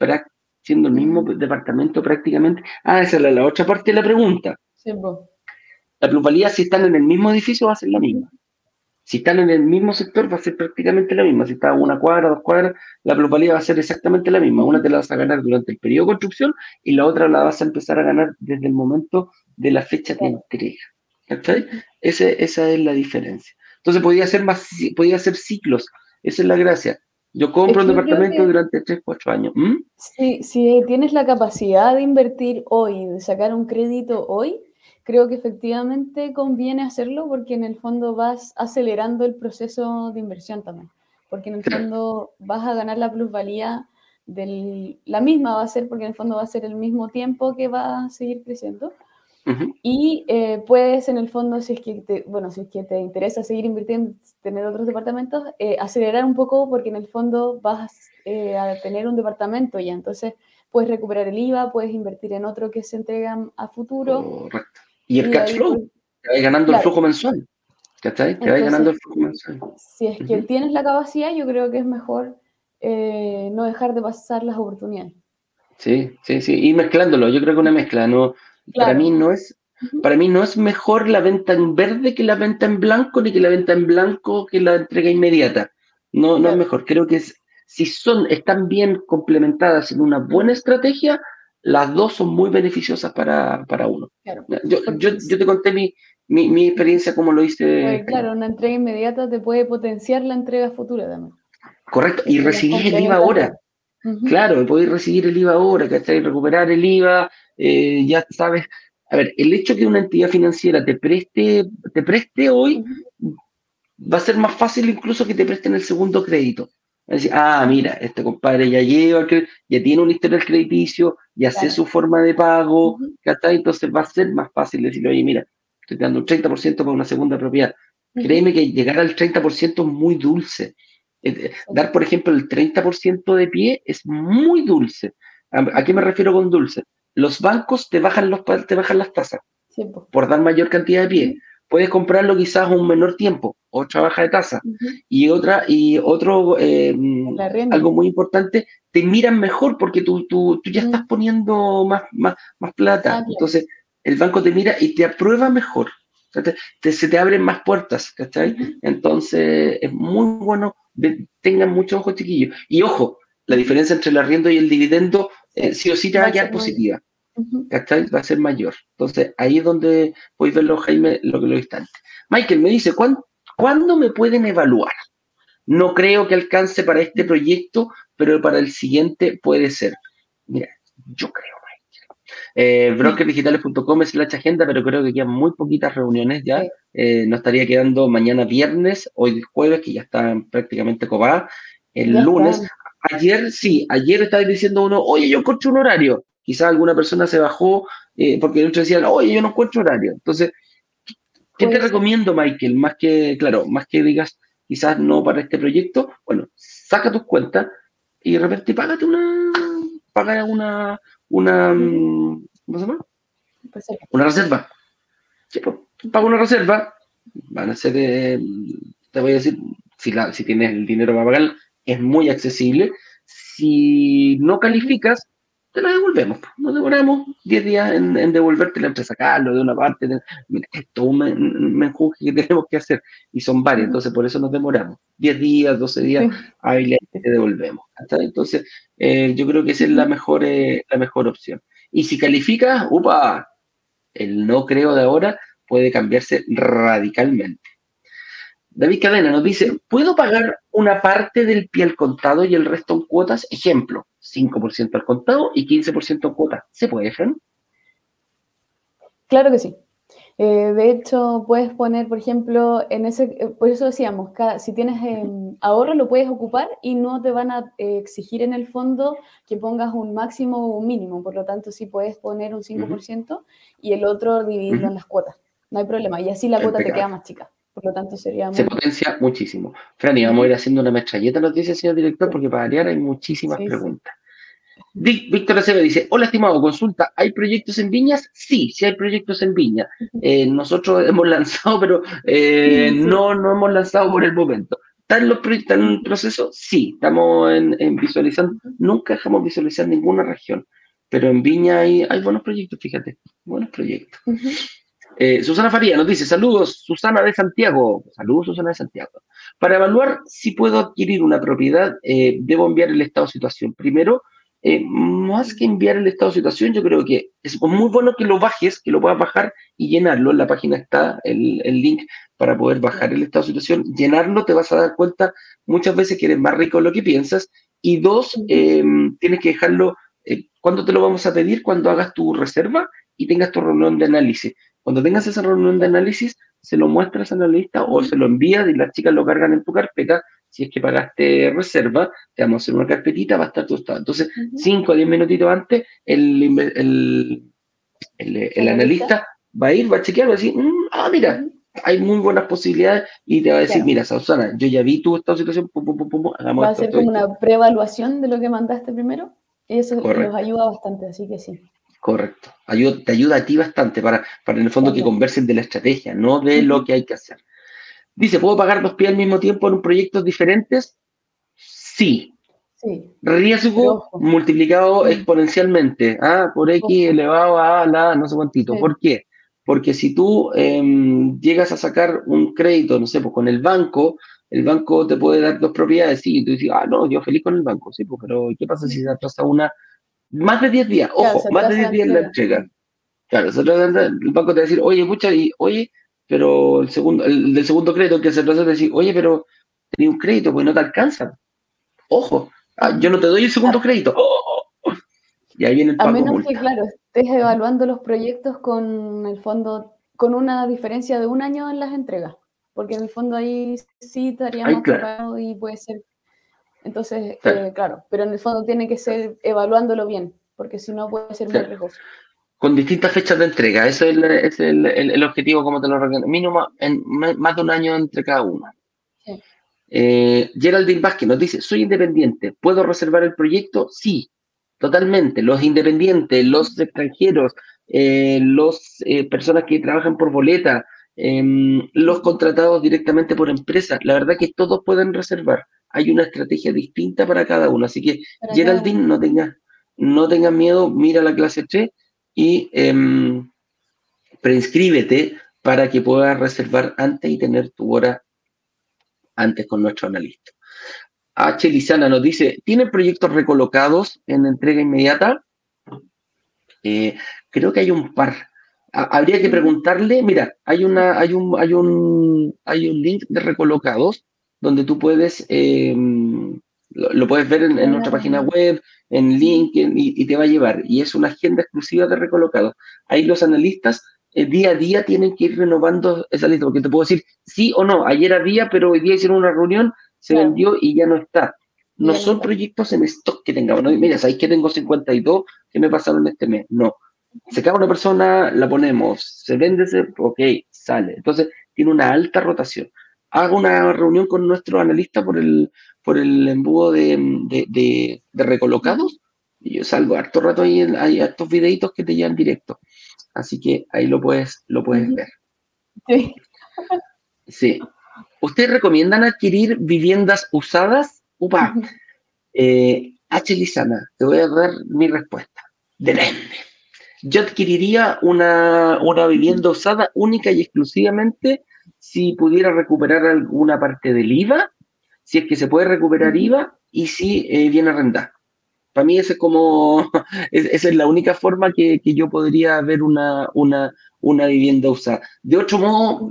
siendo el mismo departamento prácticamente? Ah, esa es la, otra parte de la pregunta. Sí, La plusvalía, si están en el mismo edificio, va a ser la misma. Si están en el mismo sector, va a ser prácticamente la misma. Si está una cuadra, dos cuadras, la plusvalía va a ser exactamente la misma. Una te la vas a ganar durante el periodo de construcción y la otra la vas a empezar a ganar desde el momento de la fecha de entrega. Ese, esa es la diferencia. Entonces podía ser más, podía ser ciclos. Esa es la gracia. Yo compro un departamento durante 3, 4 años. Si, tienes la capacidad de invertir hoy, de sacar un crédito hoy, creo que efectivamente conviene hacerlo porque en el fondo vas acelerando el proceso de inversión también. Porque en el fondo vas a ganar la plusvalía del, la misma va a ser porque en el fondo va a ser el mismo tiempo que va a seguir creciendo y eh, puedes, en el fondo, si es, que te, bueno, si es que te interesa seguir invirtiendo, tener otros departamentos, eh, acelerar un poco porque en el fondo vas eh, a tener un departamento ya. Entonces, puedes recuperar el IVA, puedes invertir en otro que se entregan a futuro. Correcto. Y el cash flow, pues, te vas ganando el flujo mensual. ¿Cachai? Te vas ganando el flujo mensual. Si es que tienes la capacidad, yo creo que es mejor no dejar de pasar las oportunidades. Sí, sí, sí. Y mezclándolo, yo creo que una mezcla, no para mí no es para mí no es mejor la venta en verde que la venta en blanco, ni que la venta en blanco que la entrega inmediata. No, no es mejor. Creo que si son, están bien complementadas en una buena estrategia, las dos son muy beneficiosas para, uno. Yo, yo, yo, te conté mi, mi, experiencia como lo hice. claro, una entrega inmediata te puede potenciar la entrega futura también. Correcto, y recibir el IVA ahora. Claro, podéis recibir el IVA ahora, ¿cachai? Recuperar el IVA, eh, ya sabes. A ver, el hecho que una entidad financiera te preste, te preste hoy, va a ser más fácil incluso que te presten el segundo crédito. Decir, ah, mira, este compadre ya lleva, ya tiene un historial crediticio, ya sé su forma de pago, ¿cachai? Entonces va a ser más fácil decirle, oye, mira, estoy dando un 30% para una segunda propiedad. Créeme que llegar al 30% es muy dulce. Eh, dar, por ejemplo, el 30% de pie es muy dulce. ¿A, qué me refiero con dulce? Los bancos te bajan, los, te bajan las tasas por dar mayor cantidad de pie. Puedes comprarlo quizás un menor tiempo, otra baja de tasa. Y otra, y otro, eh, algo muy importante, te miran mejor porque tú, tú, tú ya estás poniendo más, más, más plata. Ah, Entonces, el banco te mira y te aprueba mejor. se te abren más puertas, ¿cachai? Entonces, es muy bueno, tengan mucho ojo, chiquillos. Y ojo, la diferencia entre el arriendo y el dividendo, eh, sí o sí te va a quedar positiva. ¿Cachai? Va a ser mayor. Entonces, ahí es donde a verlo, Jaime, lo que lo instante. Michael me dice, ¿cuándo, ¿cuándo me pueden evaluar? No creo que alcance para este proyecto, pero para el siguiente puede ser. Mira, yo creo, Michael. Eh, brokerdigitales.com es la agenda, pero creo que quedan muy poquitas reuniones ya. Eh, nos estaría quedando mañana viernes, hoy jueves, que ya están prácticamente copadas. El lunes. Ayer, sí, ayer estaba diciendo uno, oye, yo encontré un horario. Quizás alguna persona se bajó eh, porque otros decían, oye, yo no encuentro horario. Entonces, ¿qué te recomiendo, Michael? Más que, claro, más que digas, quizás no para este proyecto, bueno, saca tus cuentas y de repente págate una, paga una, una, mm, ¿cómo se llama? Una reserva. Sí, pues, paga una reserva, van a ser, eh, te voy a decir, si, la, si tienes el dinero para pagar, es muy accesible. Si no calificas, te la devolvemos. Nos demoramos 10 días en, en devolverte entre sacarlo de una parte. De, esto es un menjuje que [LAUGHS] tenemos que hacer y son varios, entonces por eso nos demoramos. 10 días, 12 días, ahí te devolvemos. Entonces, eh, yo creo que esa es la mejor, eh, la mejor opción. Y si calificas, upa, el no creo de ahora puede cambiarse radicalmente. David Cadena nos dice, ¿puedo pagar una parte del pie al contado y el resto en cuotas? Ejemplo, 5% al contado y 15% en cuotas. ¿Se puede, Fran? Claro que sí. Eh, de hecho, puedes poner, por ejemplo, en ese, eh, por eso decíamos, si tienes em, ahorro lo puedes ocupar y no te van a eh, exigir en el fondo que pongas un máximo o un mínimo. Por lo tanto, sí puedes poner un 5% y el otro dividirlo en las cuotas. No hay problema. Y así la cuota te queda más chica. Por lo tanto, sería Se potencia muchísimo. Franny, vamos a ir haciendo una metralleta, nos dice el señor director, porque para variar hay muchísimas preguntas. Víctor Acevedo dice, hola estimado, consulta, ¿hay proyectos en Viñas? Sí, sí hay proyectos en Viña. Eh, nosotros hemos lanzado, pero eh, no, no hemos lanzado por el momento. ¿Están los proyectos en proceso? Sí, estamos en, visualizando. Nunca dejamos visualizar ninguna región, pero en Viña hay, hay buenos proyectos, fíjate, buenos proyectos. Eh, Susana Faría nos dice, saludos, Susana de Santiago. Saludos, Susana de Santiago. Para evaluar si puedo adquirir una propiedad, debo enviar el estado de situación. Primero, eh, más que enviar el estado de situación, yo creo que es muy bueno que lo bajes, que lo puedas bajar y llenarlo. En la página está el, link para poder bajar el estado de situación. Llenarlo, te vas a dar cuenta muchas veces que eres más rico de lo que piensas. Y dos, tienes que dejarlo, ¿cuándo te lo vamos a pedir? Cuando hagas tu reserva y tengas tu reunión de análisis. Cuando tengas esa reunión de análisis, se lo muestras al analista o se lo envías y las chicas lo cargan en tu carpeta. Si es que pagaste reserva, te vamos a hacer una carpetita, va a estar tu estado. Entonces, 5 a 10 minutitos antes, el, el, analista va a ir, va a chequear, va a decir, mm, ah, mira, hay muy buenas posibilidades y te va a decir, mira, Susana, yo ya vi tu estado de situación, pum, pum, pum, hagamos Va a ser como una preevaluación de lo que mandaste primero y eso nos ayuda bastante, así que sí. Correcto. te ayuda a ti bastante para, para en el fondo que conversen de la estrategia, no de lo que hay que hacer. Dice, ¿puedo pagar dos pies al mismo tiempo en proyectos diferentes? Sí. sí. Riesgo multiplicado exponencialmente, ¿ah? por X elevado a la no sé cuántito. ¿Por qué? Porque si tú em, llegas a sacar un crédito, no sé, pues con el banco, el banco te puede dar dos propiedades, sí, y tú dices, ah, no, yo feliz con el banco, sí, pues, pero ¿qué pasa si se atrasa una más de 10 días, ojo, más de 10 días la entrega. Claro, el banco te va a decir, oye, mucha, y oye, pero el segundo, el del segundo crédito que se trata de decir, oye, pero tenía un crédito, pues no te alcanza. Ojo, ah, yo no te doy el segundo crédito. Oh, oh, oh. Y ahí viene el pago A menos que, claro, estés evaluando los proyectos con el fondo, con una diferencia de un año en las entregas. Porque en el fondo ahí sí estaríamos claro. y puede ser entonces, eh, claro. pero en el fondo tiene que ser evaluándolo bien, porque si no puede ser muy riesgoso. Con distintas fechas de entrega, ese es el, objetivo, como te lo recomiendo. Mínimo, en más de un año entre cada una. Eh, Geraldine Vázquez nos dice, soy independiente, ¿puedo reservar el proyecto? Sí. totalmente. Los independientes, los extranjeros, eh, las eh, personas que trabajan por boleta, em, los contratados directamente por empresas. La verdad que todos pueden reservar. Hay una estrategia distinta para cada uno. Así que, Geraldine, no tengas no tengas miedo, mira la clase 3 y em, preinscríbete para que puedas reservar antes y tener tu hora antes con nuestro analista. H. Lizana nos dice, ¿tienen proyectos recolocados en entrega inmediata? Eh, creo que hay un par. habría que preguntarle, mira, hay, una, hay, un, hay, un, hay un link de recolocados donde tú puedes, em, lo, puedes ver en, nuestra página web, en LinkedIn y, te va a llevar. Y es una agenda exclusiva de recolocados. Ahí los analistas eh, día a día tienen que ir renovando esa lista, porque te puedo decir sí o no. Ayer había, pero hoy día hicieron una reunión, se vendió y ya no está. No son proyectos en stock que tengamos. ¿no? Mira, sabéis que tengo 52 que me pasaron este mes. No. Se acaba una persona, la ponemos, se vende, ok, sale. Entonces, tiene una alta rotación. Hago una reunión con nuestro analista por el, por el embudo de, recolocados. Y yo salgo harto rato ahí, hay estos videitos que te llevan directo. Así que ahí lo puedes, lo puedes ver. Sí. Sí. ¿Ustedes recomiendan adquirir viviendas usadas? Upa. Eh, H. Lizana, te voy a dar mi respuesta. Depende. Yo adquiriría una, una vivienda usada única y exclusivamente si pudiera recuperar alguna parte del IVA si es que se puede recuperar IVA y si eh, viene arrendar. Para mí esa es como, [LAUGHS] esa es la única forma que, yo podría ver una, una, una, vivienda usada. De otro modo,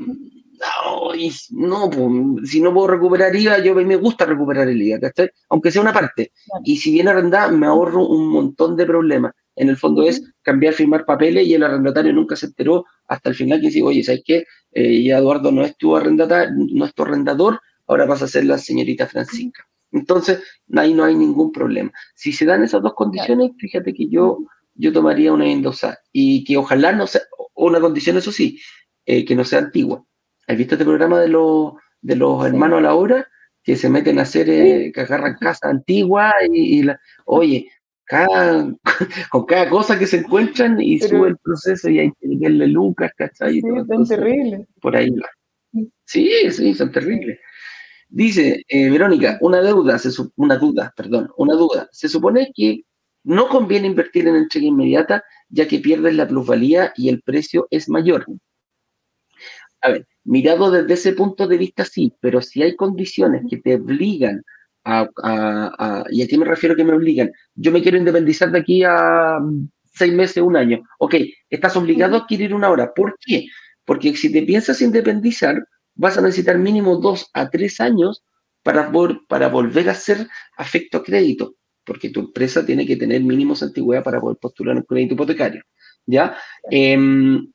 no, pues, si no puedo recuperar IVA, yo me gusta recuperar el IVA, Aunque sea una parte. Y si viene arrendada, me ahorro un montón de problemas. En el fondo es cambiar, firmar papeles y el arrendatario nunca se enteró hasta el final que dice, oye, ¿sabes qué? Eh, ya Eduardo no es tu arrendatario, no es tu arrendador, ahora vas a ser la señorita Francisca. Entonces, ahí no hay ningún problema. Si se dan esas dos condiciones, fíjate que yo, yo tomaría una endosa y que ojalá no sea, una condición, eso sí, eh, que no sea antigua. ¿Has visto este programa de, los de los hermanos a la hora? Que se meten a hacer, eh, que agarran casa antigua y, la, oye, cada, [LAUGHS] con cada cosa que se encuentran y sube el proceso y hay que darle lucas, ¿cachai? Sí, son terribles. Por ahí va. Sí, sí, son terribles. Dice eh, Verónica, una deuda, una duda, perdón, una duda. Se supone que no conviene invertir en entrega inmediata ya que pierdes la plusvalía y el precio es mayor. A ver, mirado desde ese punto de vista sí, pero si hay condiciones que te obligan a, y a qué me refiero que me obligan, yo me quiero independizar de aquí a seis meses, un año. Ok, estás obligado a adquirir una hora. ¿Por qué? Porque si te piensas independizar, vas a necesitar mínimo dos a tres años para, para volver a ser afecto a crédito, porque tu empresa tiene que tener mínimos antigüedad para poder postular un crédito hipotecario. ¿Ya? Em,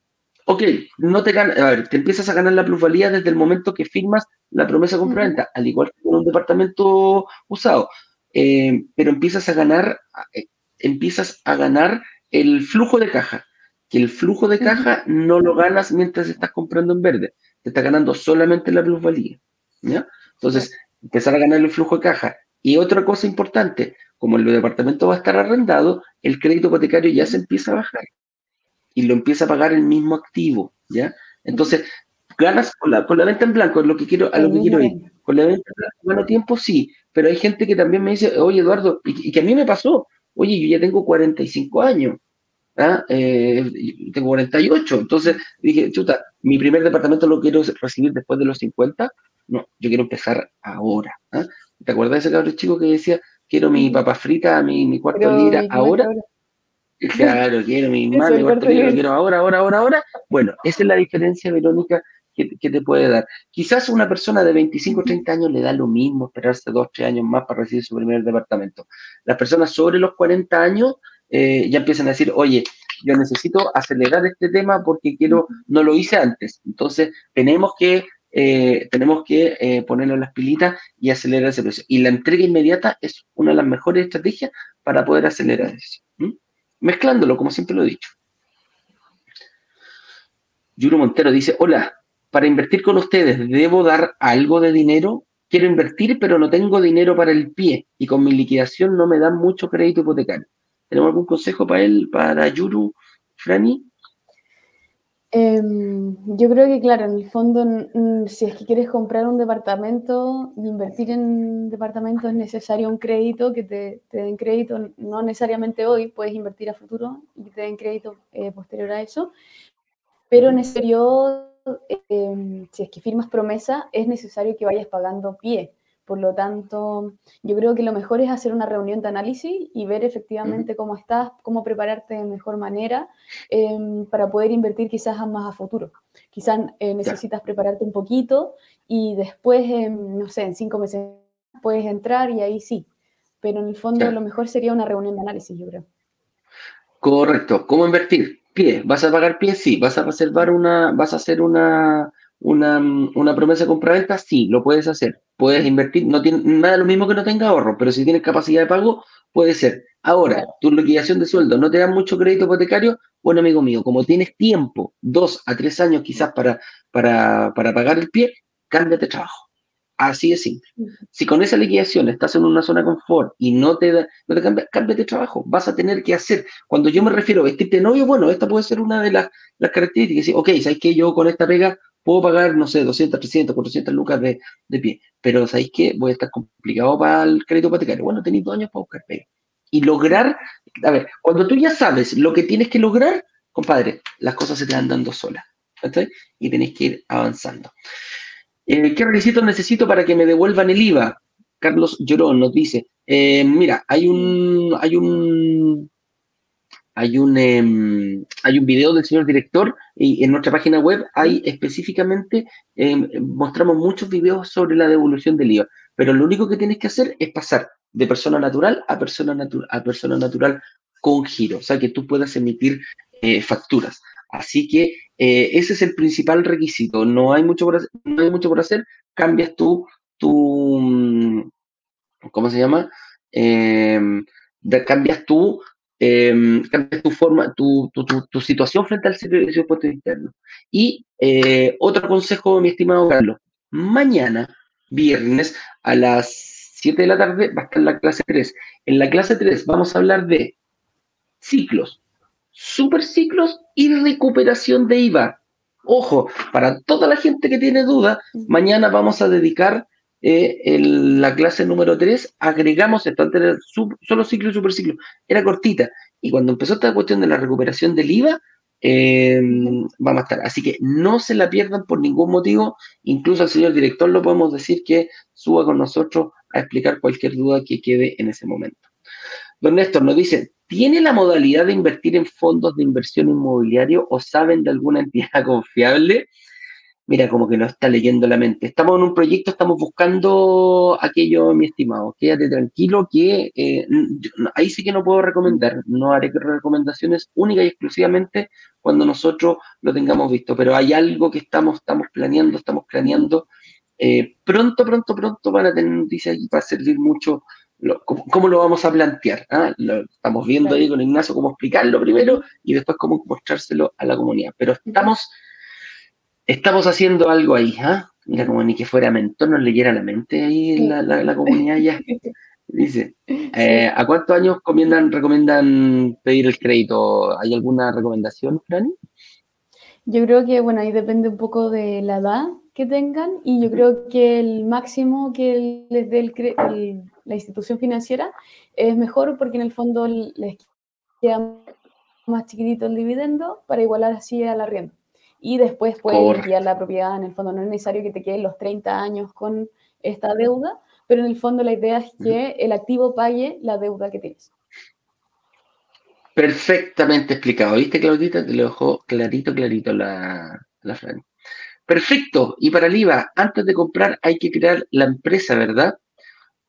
ok, no te a ver, te empiezas a ganar la plusvalía desde el momento que firmas la promesa de compraventa, al igual que en un departamento usado, em, pero empiezas a ganar, eh, empiezas a ganar el flujo de caja, que el flujo de caja no lo ganas mientras estás comprando en verde, te está ganando solamente la plusvalía. ¿ya? Entonces, empezar a ganar el flujo de caja. Y otra cosa importante, como el departamento va a estar arrendado, el crédito hipotecario ya se empieza a bajar y lo empieza a pagar el mismo activo, ¿ya? Entonces, ganas con la, con la venta en blanco, es lo que quiero, a lo que quiero ir. Con la venta en blanco, gano tiempo, sí, pero hay gente que también me dice, oye, Eduardo, y, que a mí me pasó, oye, yo ya tengo 45 años, ¿ah? eh, tengo 48, entonces dije, chuta, mi primer departamento lo quiero recibir después de los 50, no, yo quiero empezar ahora. ¿ah? ¿Te acuerdas de ese cabrón chico que decía, quiero mi papa frita, mi, mi cuarto de lira ahora? Claro, quiero mi, lira, quiero ahora, ahora, ahora, ahora. Bueno, esa es la diferencia, Verónica, que, te puede dar. Quizás una persona de 25 o 30 años le da lo mismo esperarse dos, tres años más para recibir su primer departamento. Las personas sobre los 40 años eh, ya empiezan a decir, oye, yo necesito acelerar este tema porque quiero, no lo hice antes. Entonces, tenemos que, eh, tenemos que eh, ponerle las pilitas y acelerar ese proceso. Y la entrega inmediata es una de las mejores estrategias para poder acelerar eso. Mezclándolo, como siempre lo he dicho. Yuro Montero dice, hola, para invertir con ustedes, ¿debo dar algo de dinero? Quiero invertir, pero no tengo dinero para el pie y con mi liquidación no me dan mucho crédito hipotecario. ¿Tenemos algún consejo para él, para Yuru, Franny? Em, yo creo que, claro, en el fondo, si es que quieres comprar un departamento invertir en departamento es necesario un crédito que te, den crédito, no necesariamente hoy, puedes invertir a futuro y te den crédito eh, posterior a eso, pero en ese periodo, em, si es que firmas promesa, es necesario que vayas pagando pie. Por lo tanto, yo creo que lo mejor es hacer una reunión de análisis y ver efectivamente cómo estás, cómo prepararte de mejor manera em, para poder invertir quizás más a futuro. Quizás eh, necesitas prepararte un poquito y después, no sé, en cinco meses puedes entrar y ahí sí. Pero en el fondo lo mejor sería una reunión de análisis, yo creo. Correcto. ¿Cómo invertir? Pie. ¿Vas a pagar pie? Sí. ¿Vas a reservar una, vas a hacer una, una, una promesa de compraventa? Sí, lo puedes hacer puedes invertir, no tiene nada lo mismo que no tenga ahorro, pero si tienes capacidad de pago, puede ser. Ahora, tu liquidación de sueldo no te da mucho crédito hipotecario, bueno, amigo mío, como tienes tiempo, dos a tres años quizás para, para, pagar el pie, cámbiate trabajo. Así de simple. Si con esa liquidación estás en una zona de confort y no te da, no te cambia, cámbiate trabajo. Vas a tener que hacer. Cuando yo me refiero a vestirte de novio, bueno, esta puede ser una de las, las características. Ok, ¿sabes que Yo con esta pega puedo pagar, no sé, 200, 300, 400 lucas de, de pie, pero ¿sabéis qué? Voy a estar complicado para el crédito hipotecario. Bueno, tenéis dos años para buscar pega. Y lograr, a ver, cuando tú ya sabes lo que tienes que lograr, compadre, las cosas se te van dando solas. Y tenéis que ir avanzando. Eh, ¿Qué requisitos necesito para que me devuelvan el IVA? Carlos Llorón nos dice, eh, mira, hay un, hay un, hay un, em, hay un video del señor director y en nuestra página web hay específicamente, em, mostramos muchos videos sobre la devolución del IVA, pero lo único que tienes que hacer es pasar de persona natural a persona, a persona natural con giro, o sea, que tú puedas emitir eh, facturas. Así que eh, ese es el principal requisito, no hay mucho por hacer, no hay mucho por hacer cambias tú tu, mm, ¿cómo se llama? Em, cambias tú eh, tu forma, tu, tu, situación frente al servicio de impuestos internos. Y eh, otro consejo, mi estimado Carlos, mañana, viernes, a las 7 de la tarde, va a estar la clase 3. En la clase 3 vamos a hablar de ciclos, superciclos y recuperación de IVA. Ojo, para toda la gente que tiene duda, mañana vamos a dedicar eh, en la clase número 3 agregamos esto, antes solo ciclo y superciclo, era cortita. Y cuando empezó esta cuestión de la recuperación del IVA, em, vamos a estar. Así que no se la pierdan por ningún motivo. Incluso al señor director lo podemos decir que suba con nosotros a explicar cualquier duda que quede en ese momento. Don Néstor nos dice, ¿tiene la modalidad de invertir en fondos de inversión inmobiliario o saben de alguna entidad [LAUGHS] confiable? Mira, como que no está leyendo la mente. Estamos en un proyecto, estamos buscando aquello, mi estimado. Quédate tranquilo que eh, ahí sí que no puedo recomendar. No haré recomendaciones únicas y exclusivamente cuando nosotros lo tengamos visto. Pero hay algo que estamos, estamos planeando, estamos planeando. Eh, pronto, pronto, pronto van a tener noticias y va a servir mucho cómo, lo vamos a plantear. ¿ah? Lo estamos viendo ahí con Ignacio cómo explicarlo primero y después cómo mostrárselo a la comunidad. Pero estamos estamos haciendo algo ahí, ¿ah? Mira, como ni que fuera mentor, nos leyera la mente ahí en la, comunidad ya. [LAUGHS] Dice, eh, ¿a cuántos años recomiendan pedir el crédito? ¿Hay alguna recomendación, Franny? Yo creo que, bueno, ahí depende un poco de la edad que tengan y yo creo que el máximo que les dé la institución financiera es mejor porque en el fondo les queda más chiquitito el dividendo para igualar así al arriendo y después puedes enviar la propiedad. En el fondo no es necesario que te queden los 30 años con esta deuda, pero en el fondo la idea es que el activo pague la deuda que tienes. Perfectamente explicado. ¿Viste, Claudita? Te lo dejó clarito, clarito la, la Perfecto. Y para el IVA, antes de comprar hay que crear la empresa, ¿verdad?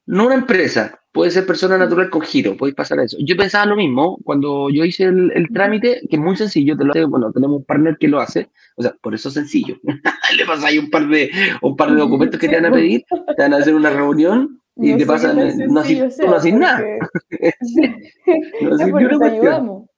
No una empresa, puede ser persona natural con giro, podéis pasar a eso. Yo pensaba lo mismo cuando yo hice el, trámite, que es muy sencillo, te lo hace, bueno, tenemos un partner que lo hace, o sea, por eso es sencillo. [LAUGHS] Le pasáis un par de un par de documentos que te van a pedir, te van a hacer una reunión y te pasan, no haces nada. [LAUGHS] no haces te ayudamos.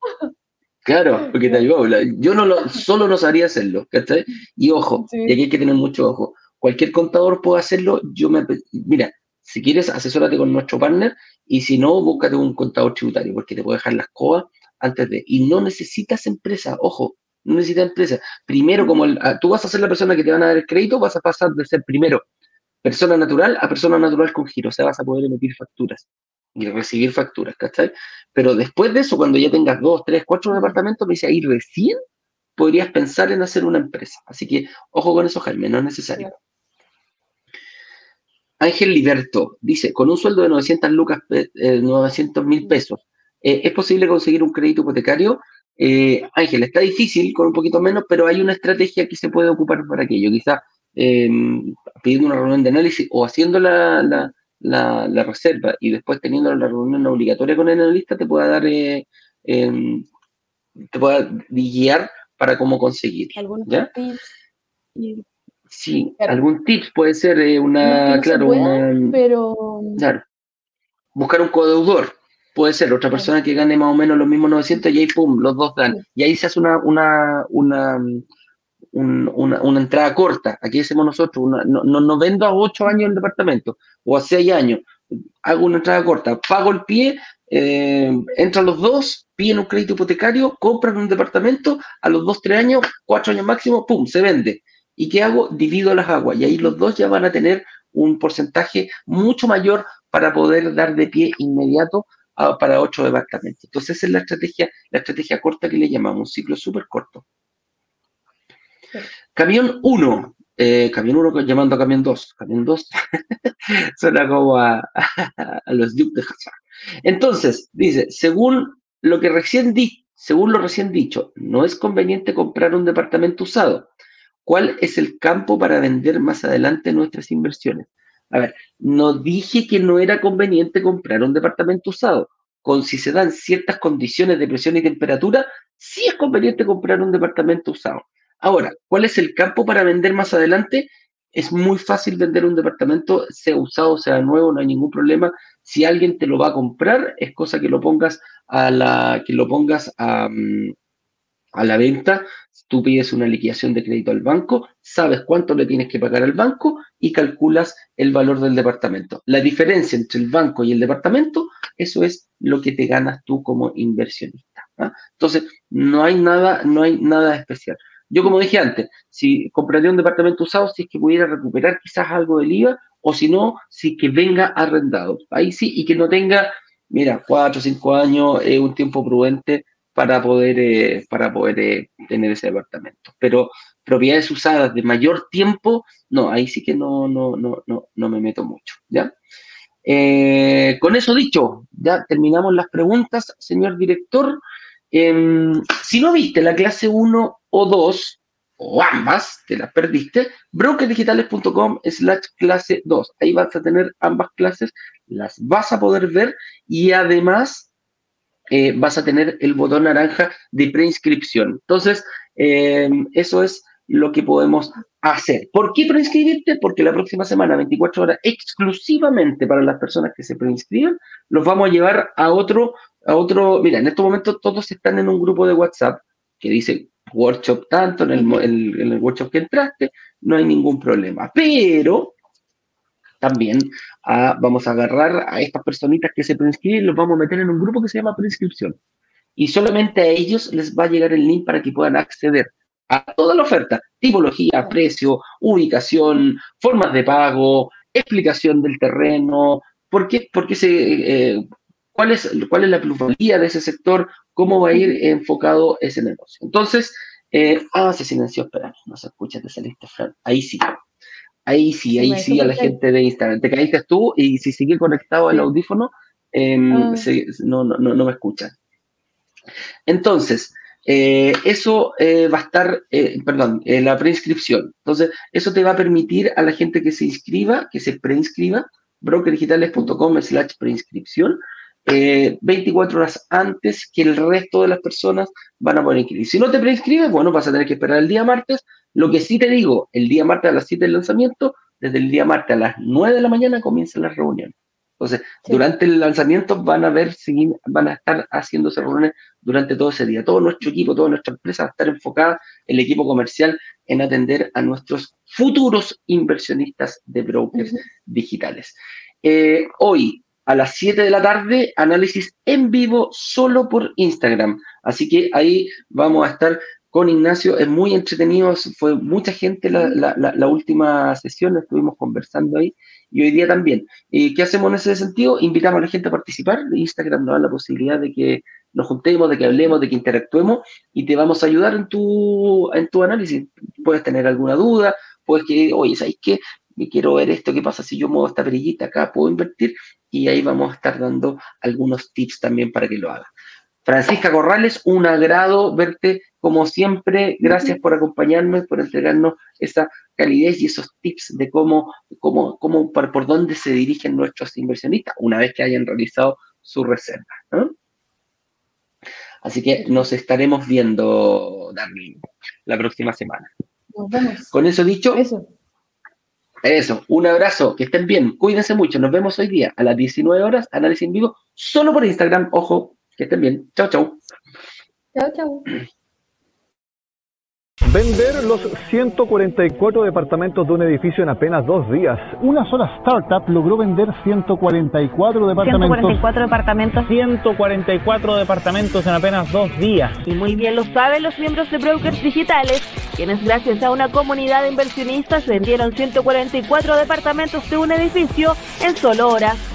Claro, porque te ayudamos. Yo no lo, solo no sabría hacerlo, ¿cachai? Y ojo, y aquí hay que tener mucho ojo. Cualquier contador puede hacerlo. Yo me, mira, si quieres, asesórate con nuestro partner Y si no, búscate un contador tributario, porque te puede dejar las cosas antes de. Y no necesitas empresa, ojo, no necesitas empresa. Primero, como ah, tú vas a ser la persona que te van a dar el crédito, vas a pasar de ser primero persona natural a persona natural con giro. O sea, vas a poder emitir facturas y recibir facturas, ¿cachai? Pero después de eso, cuando ya tengas dos, tres, cuatro departamentos, me dice ahí recién podrías pensar en hacer una empresa. Así que ojo con eso, Jaime, no es necesario. Ángel Liberto dice, con un sueldo de 900 lucas, 900 eh, mil pesos, eh, ¿es posible conseguir un crédito hipotecario? Eh, Ángel, está difícil, con un poquito menos, pero hay una estrategia que se puede ocupar para aquello. Quizás pidiendo una reunión de análisis o haciendo la, reserva y después teniendo la reunión obligatoria con el analista, te pueda dar, em, te pueda guiar para cómo conseguir. ¿Algunos tips? Sí, algún tip puede ser eh, una, claro, una, pero... Claro. Buscar un codeudor, puede ser otra persona que gane más o menos los mismos 900 y ahí, pum, los dos dan. Y ahí se hace una, una, una, una, entrada corta. Aquí hacemos nosotros, no, no, vendo a 8 años el departamento o a 6 años. Hago una entrada corta, pago el pie, eh, entran los dos, piden un crédito hipotecario, compran un departamento, a los 2, 3 años, 4 años máximo, pum, se vende. ¿Y qué hago? Divido las aguas y ahí los dos ya van a tener un porcentaje mucho mayor para poder dar de pie inmediato para ocho departamentos. Entonces esa es la estrategia, la estrategia corta que le llamamos, un ciclo súper corto. Camión 1, eh, camión 1 llamando a camión 2, camión 2 [LAUGHS] suena como a, los Duke de Hazard. Entonces, dice, según lo que recién di, según lo recién dicho, no es conveniente comprar un departamento usado ¿Cuál es el campo para vender más adelante nuestras inversiones? A ver, no dije que no era conveniente comprar un departamento usado. Con si se dan ciertas condiciones de presión y temperatura, sí es conveniente comprar un departamento usado. Ahora, ¿cuál es el campo para vender más adelante? Es muy fácil vender un departamento, sea usado, sea nuevo, no hay ningún problema. Si alguien te lo va a comprar, es cosa que lo pongas a la, que lo pongas a, mm, a la venta Tú pides una liquidación de crédito al banco, sabes cuánto le tienes que pagar al banco y calculas el valor del departamento. La diferencia entre el banco y el departamento, eso es lo que te ganas tú como inversionista. ¿ah? Entonces, no hay nada, no hay nada especial. Yo, como dije antes, si compraría un departamento usado, si es que pudiera recuperar quizás algo del IVA, o si no, si que venga arrendado. Ahí sí, y que no tenga, mira, cuatro o cinco años, es un tiempo prudente para poder, eh, para poder eh, tener ese departamento. Pero propiedades usadas de mayor tiempo, no, ahí sí que no, no, no, no, no me meto mucho, ¿ya? Eh, con eso dicho, ya terminamos las preguntas, señor director. Em, si no viste la clase 1 o 2, o ambas, te las perdiste, brokerdigitales.com slash clase 2. Ahí vas a tener ambas clases, las vas a poder ver y además eh, vas a tener el botón naranja de preinscripción. Entonces, eh, eso es lo que podemos hacer. ¿Por qué preinscribirte? Porque la próxima semana, 24 horas, exclusivamente para las personas que se preinscriban, los vamos a llevar a otro, a otro, mira, en estos momentos todos están en un grupo de WhatsApp que dice workshop tanto, en el, en el workshop que entraste, no hay ningún problema. Pero también vamos a agarrar a estas personitas que se preinscriben los vamos a meter en un grupo que se llama preinscripción. Y solamente a ellos les va a llegar el link para que puedan acceder a toda la oferta, tipología, precio, ubicación, formas de pago, explicación del terreno, por qué, por qué se, eh, cuál, es, cuál es la plusvalía de ese sector, cómo va a ir enfocado ese negocio. Entonces, eh, ah, se silenció, espera, no se escucha, te saliste, Fran. Ahí sí. Ahí sí, ahí sí a la gente de Instagram. Te caíste tú y si sigue conectado el audífono, em, ah. no, no, no, me escuchan. Entonces, eh, eso eh, va a estar, eh, perdón, la preinscripción. Entonces, eso te va a permitir a la gente que se inscriba, que se preinscriba, brokerdigitales.com slash preinscripción, 24 horas antes que el resto de las personas van a poder inscribir. Si no te preinscribes, bueno, vas a tener que esperar el día martes lo que sí te digo, el día martes a las 7 del lanzamiento, desde el día martes a las 9 de la mañana comienzan las reuniones. Entonces, durante el lanzamiento van a ver, van a estar haciéndose reuniones durante todo ese día. Todo nuestro equipo, toda nuestra empresa va a estar enfocada, el equipo comercial, en atender a nuestros futuros inversionistas de brokers digitales. Eh, hoy, a las 7 de la tarde, análisis en vivo solo por Instagram. Así que ahí vamos a estar con Ignacio. Es muy entretenido, fue mucha gente la, última sesión, estuvimos conversando ahí y hoy día también. ¿Y ¿Qué hacemos en ese sentido? Invitamos a la gente a participar. Instagram nos da la posibilidad de que nos juntemos, de que hablemos, de que interactuemos y te vamos a ayudar en tu, en tu análisis. Puedes tener alguna duda, puedes que, oye, ¿sabes qué? Me quiero ver esto, ¿qué pasa si yo muevo esta perillita acá? ¿Puedo invertir? Y ahí vamos a estar dando algunos tips también para que lo hagas. Francisca Corrales, un agrado verte como siempre. Gracias por acompañarnos, por entregarnos esa calidez y esos tips de cómo, cómo, cómo por, por dónde se dirigen nuestros inversionistas una vez que hayan realizado su reserva. Así que nos estaremos viendo, Darlene, la próxima semana. Nos vemos. Con eso dicho, eso. Eso, un abrazo, que estén bien, cuídense mucho, nos vemos hoy día a las 19 horas, análisis en vivo, solo por Instagram, ojo, que estén bien, chao, chao. Chao, chao. Vender los 144 departamentos de un edificio en apenas dos días. Una sola startup logró vender 144 departamentos. 144 departamentos. 144 departamentos en apenas dos días. Y muy bien lo saben los miembros de Brokers Digitales, quienes gracias a una comunidad de inversionistas vendieron 144 departamentos de un edificio en solo horas.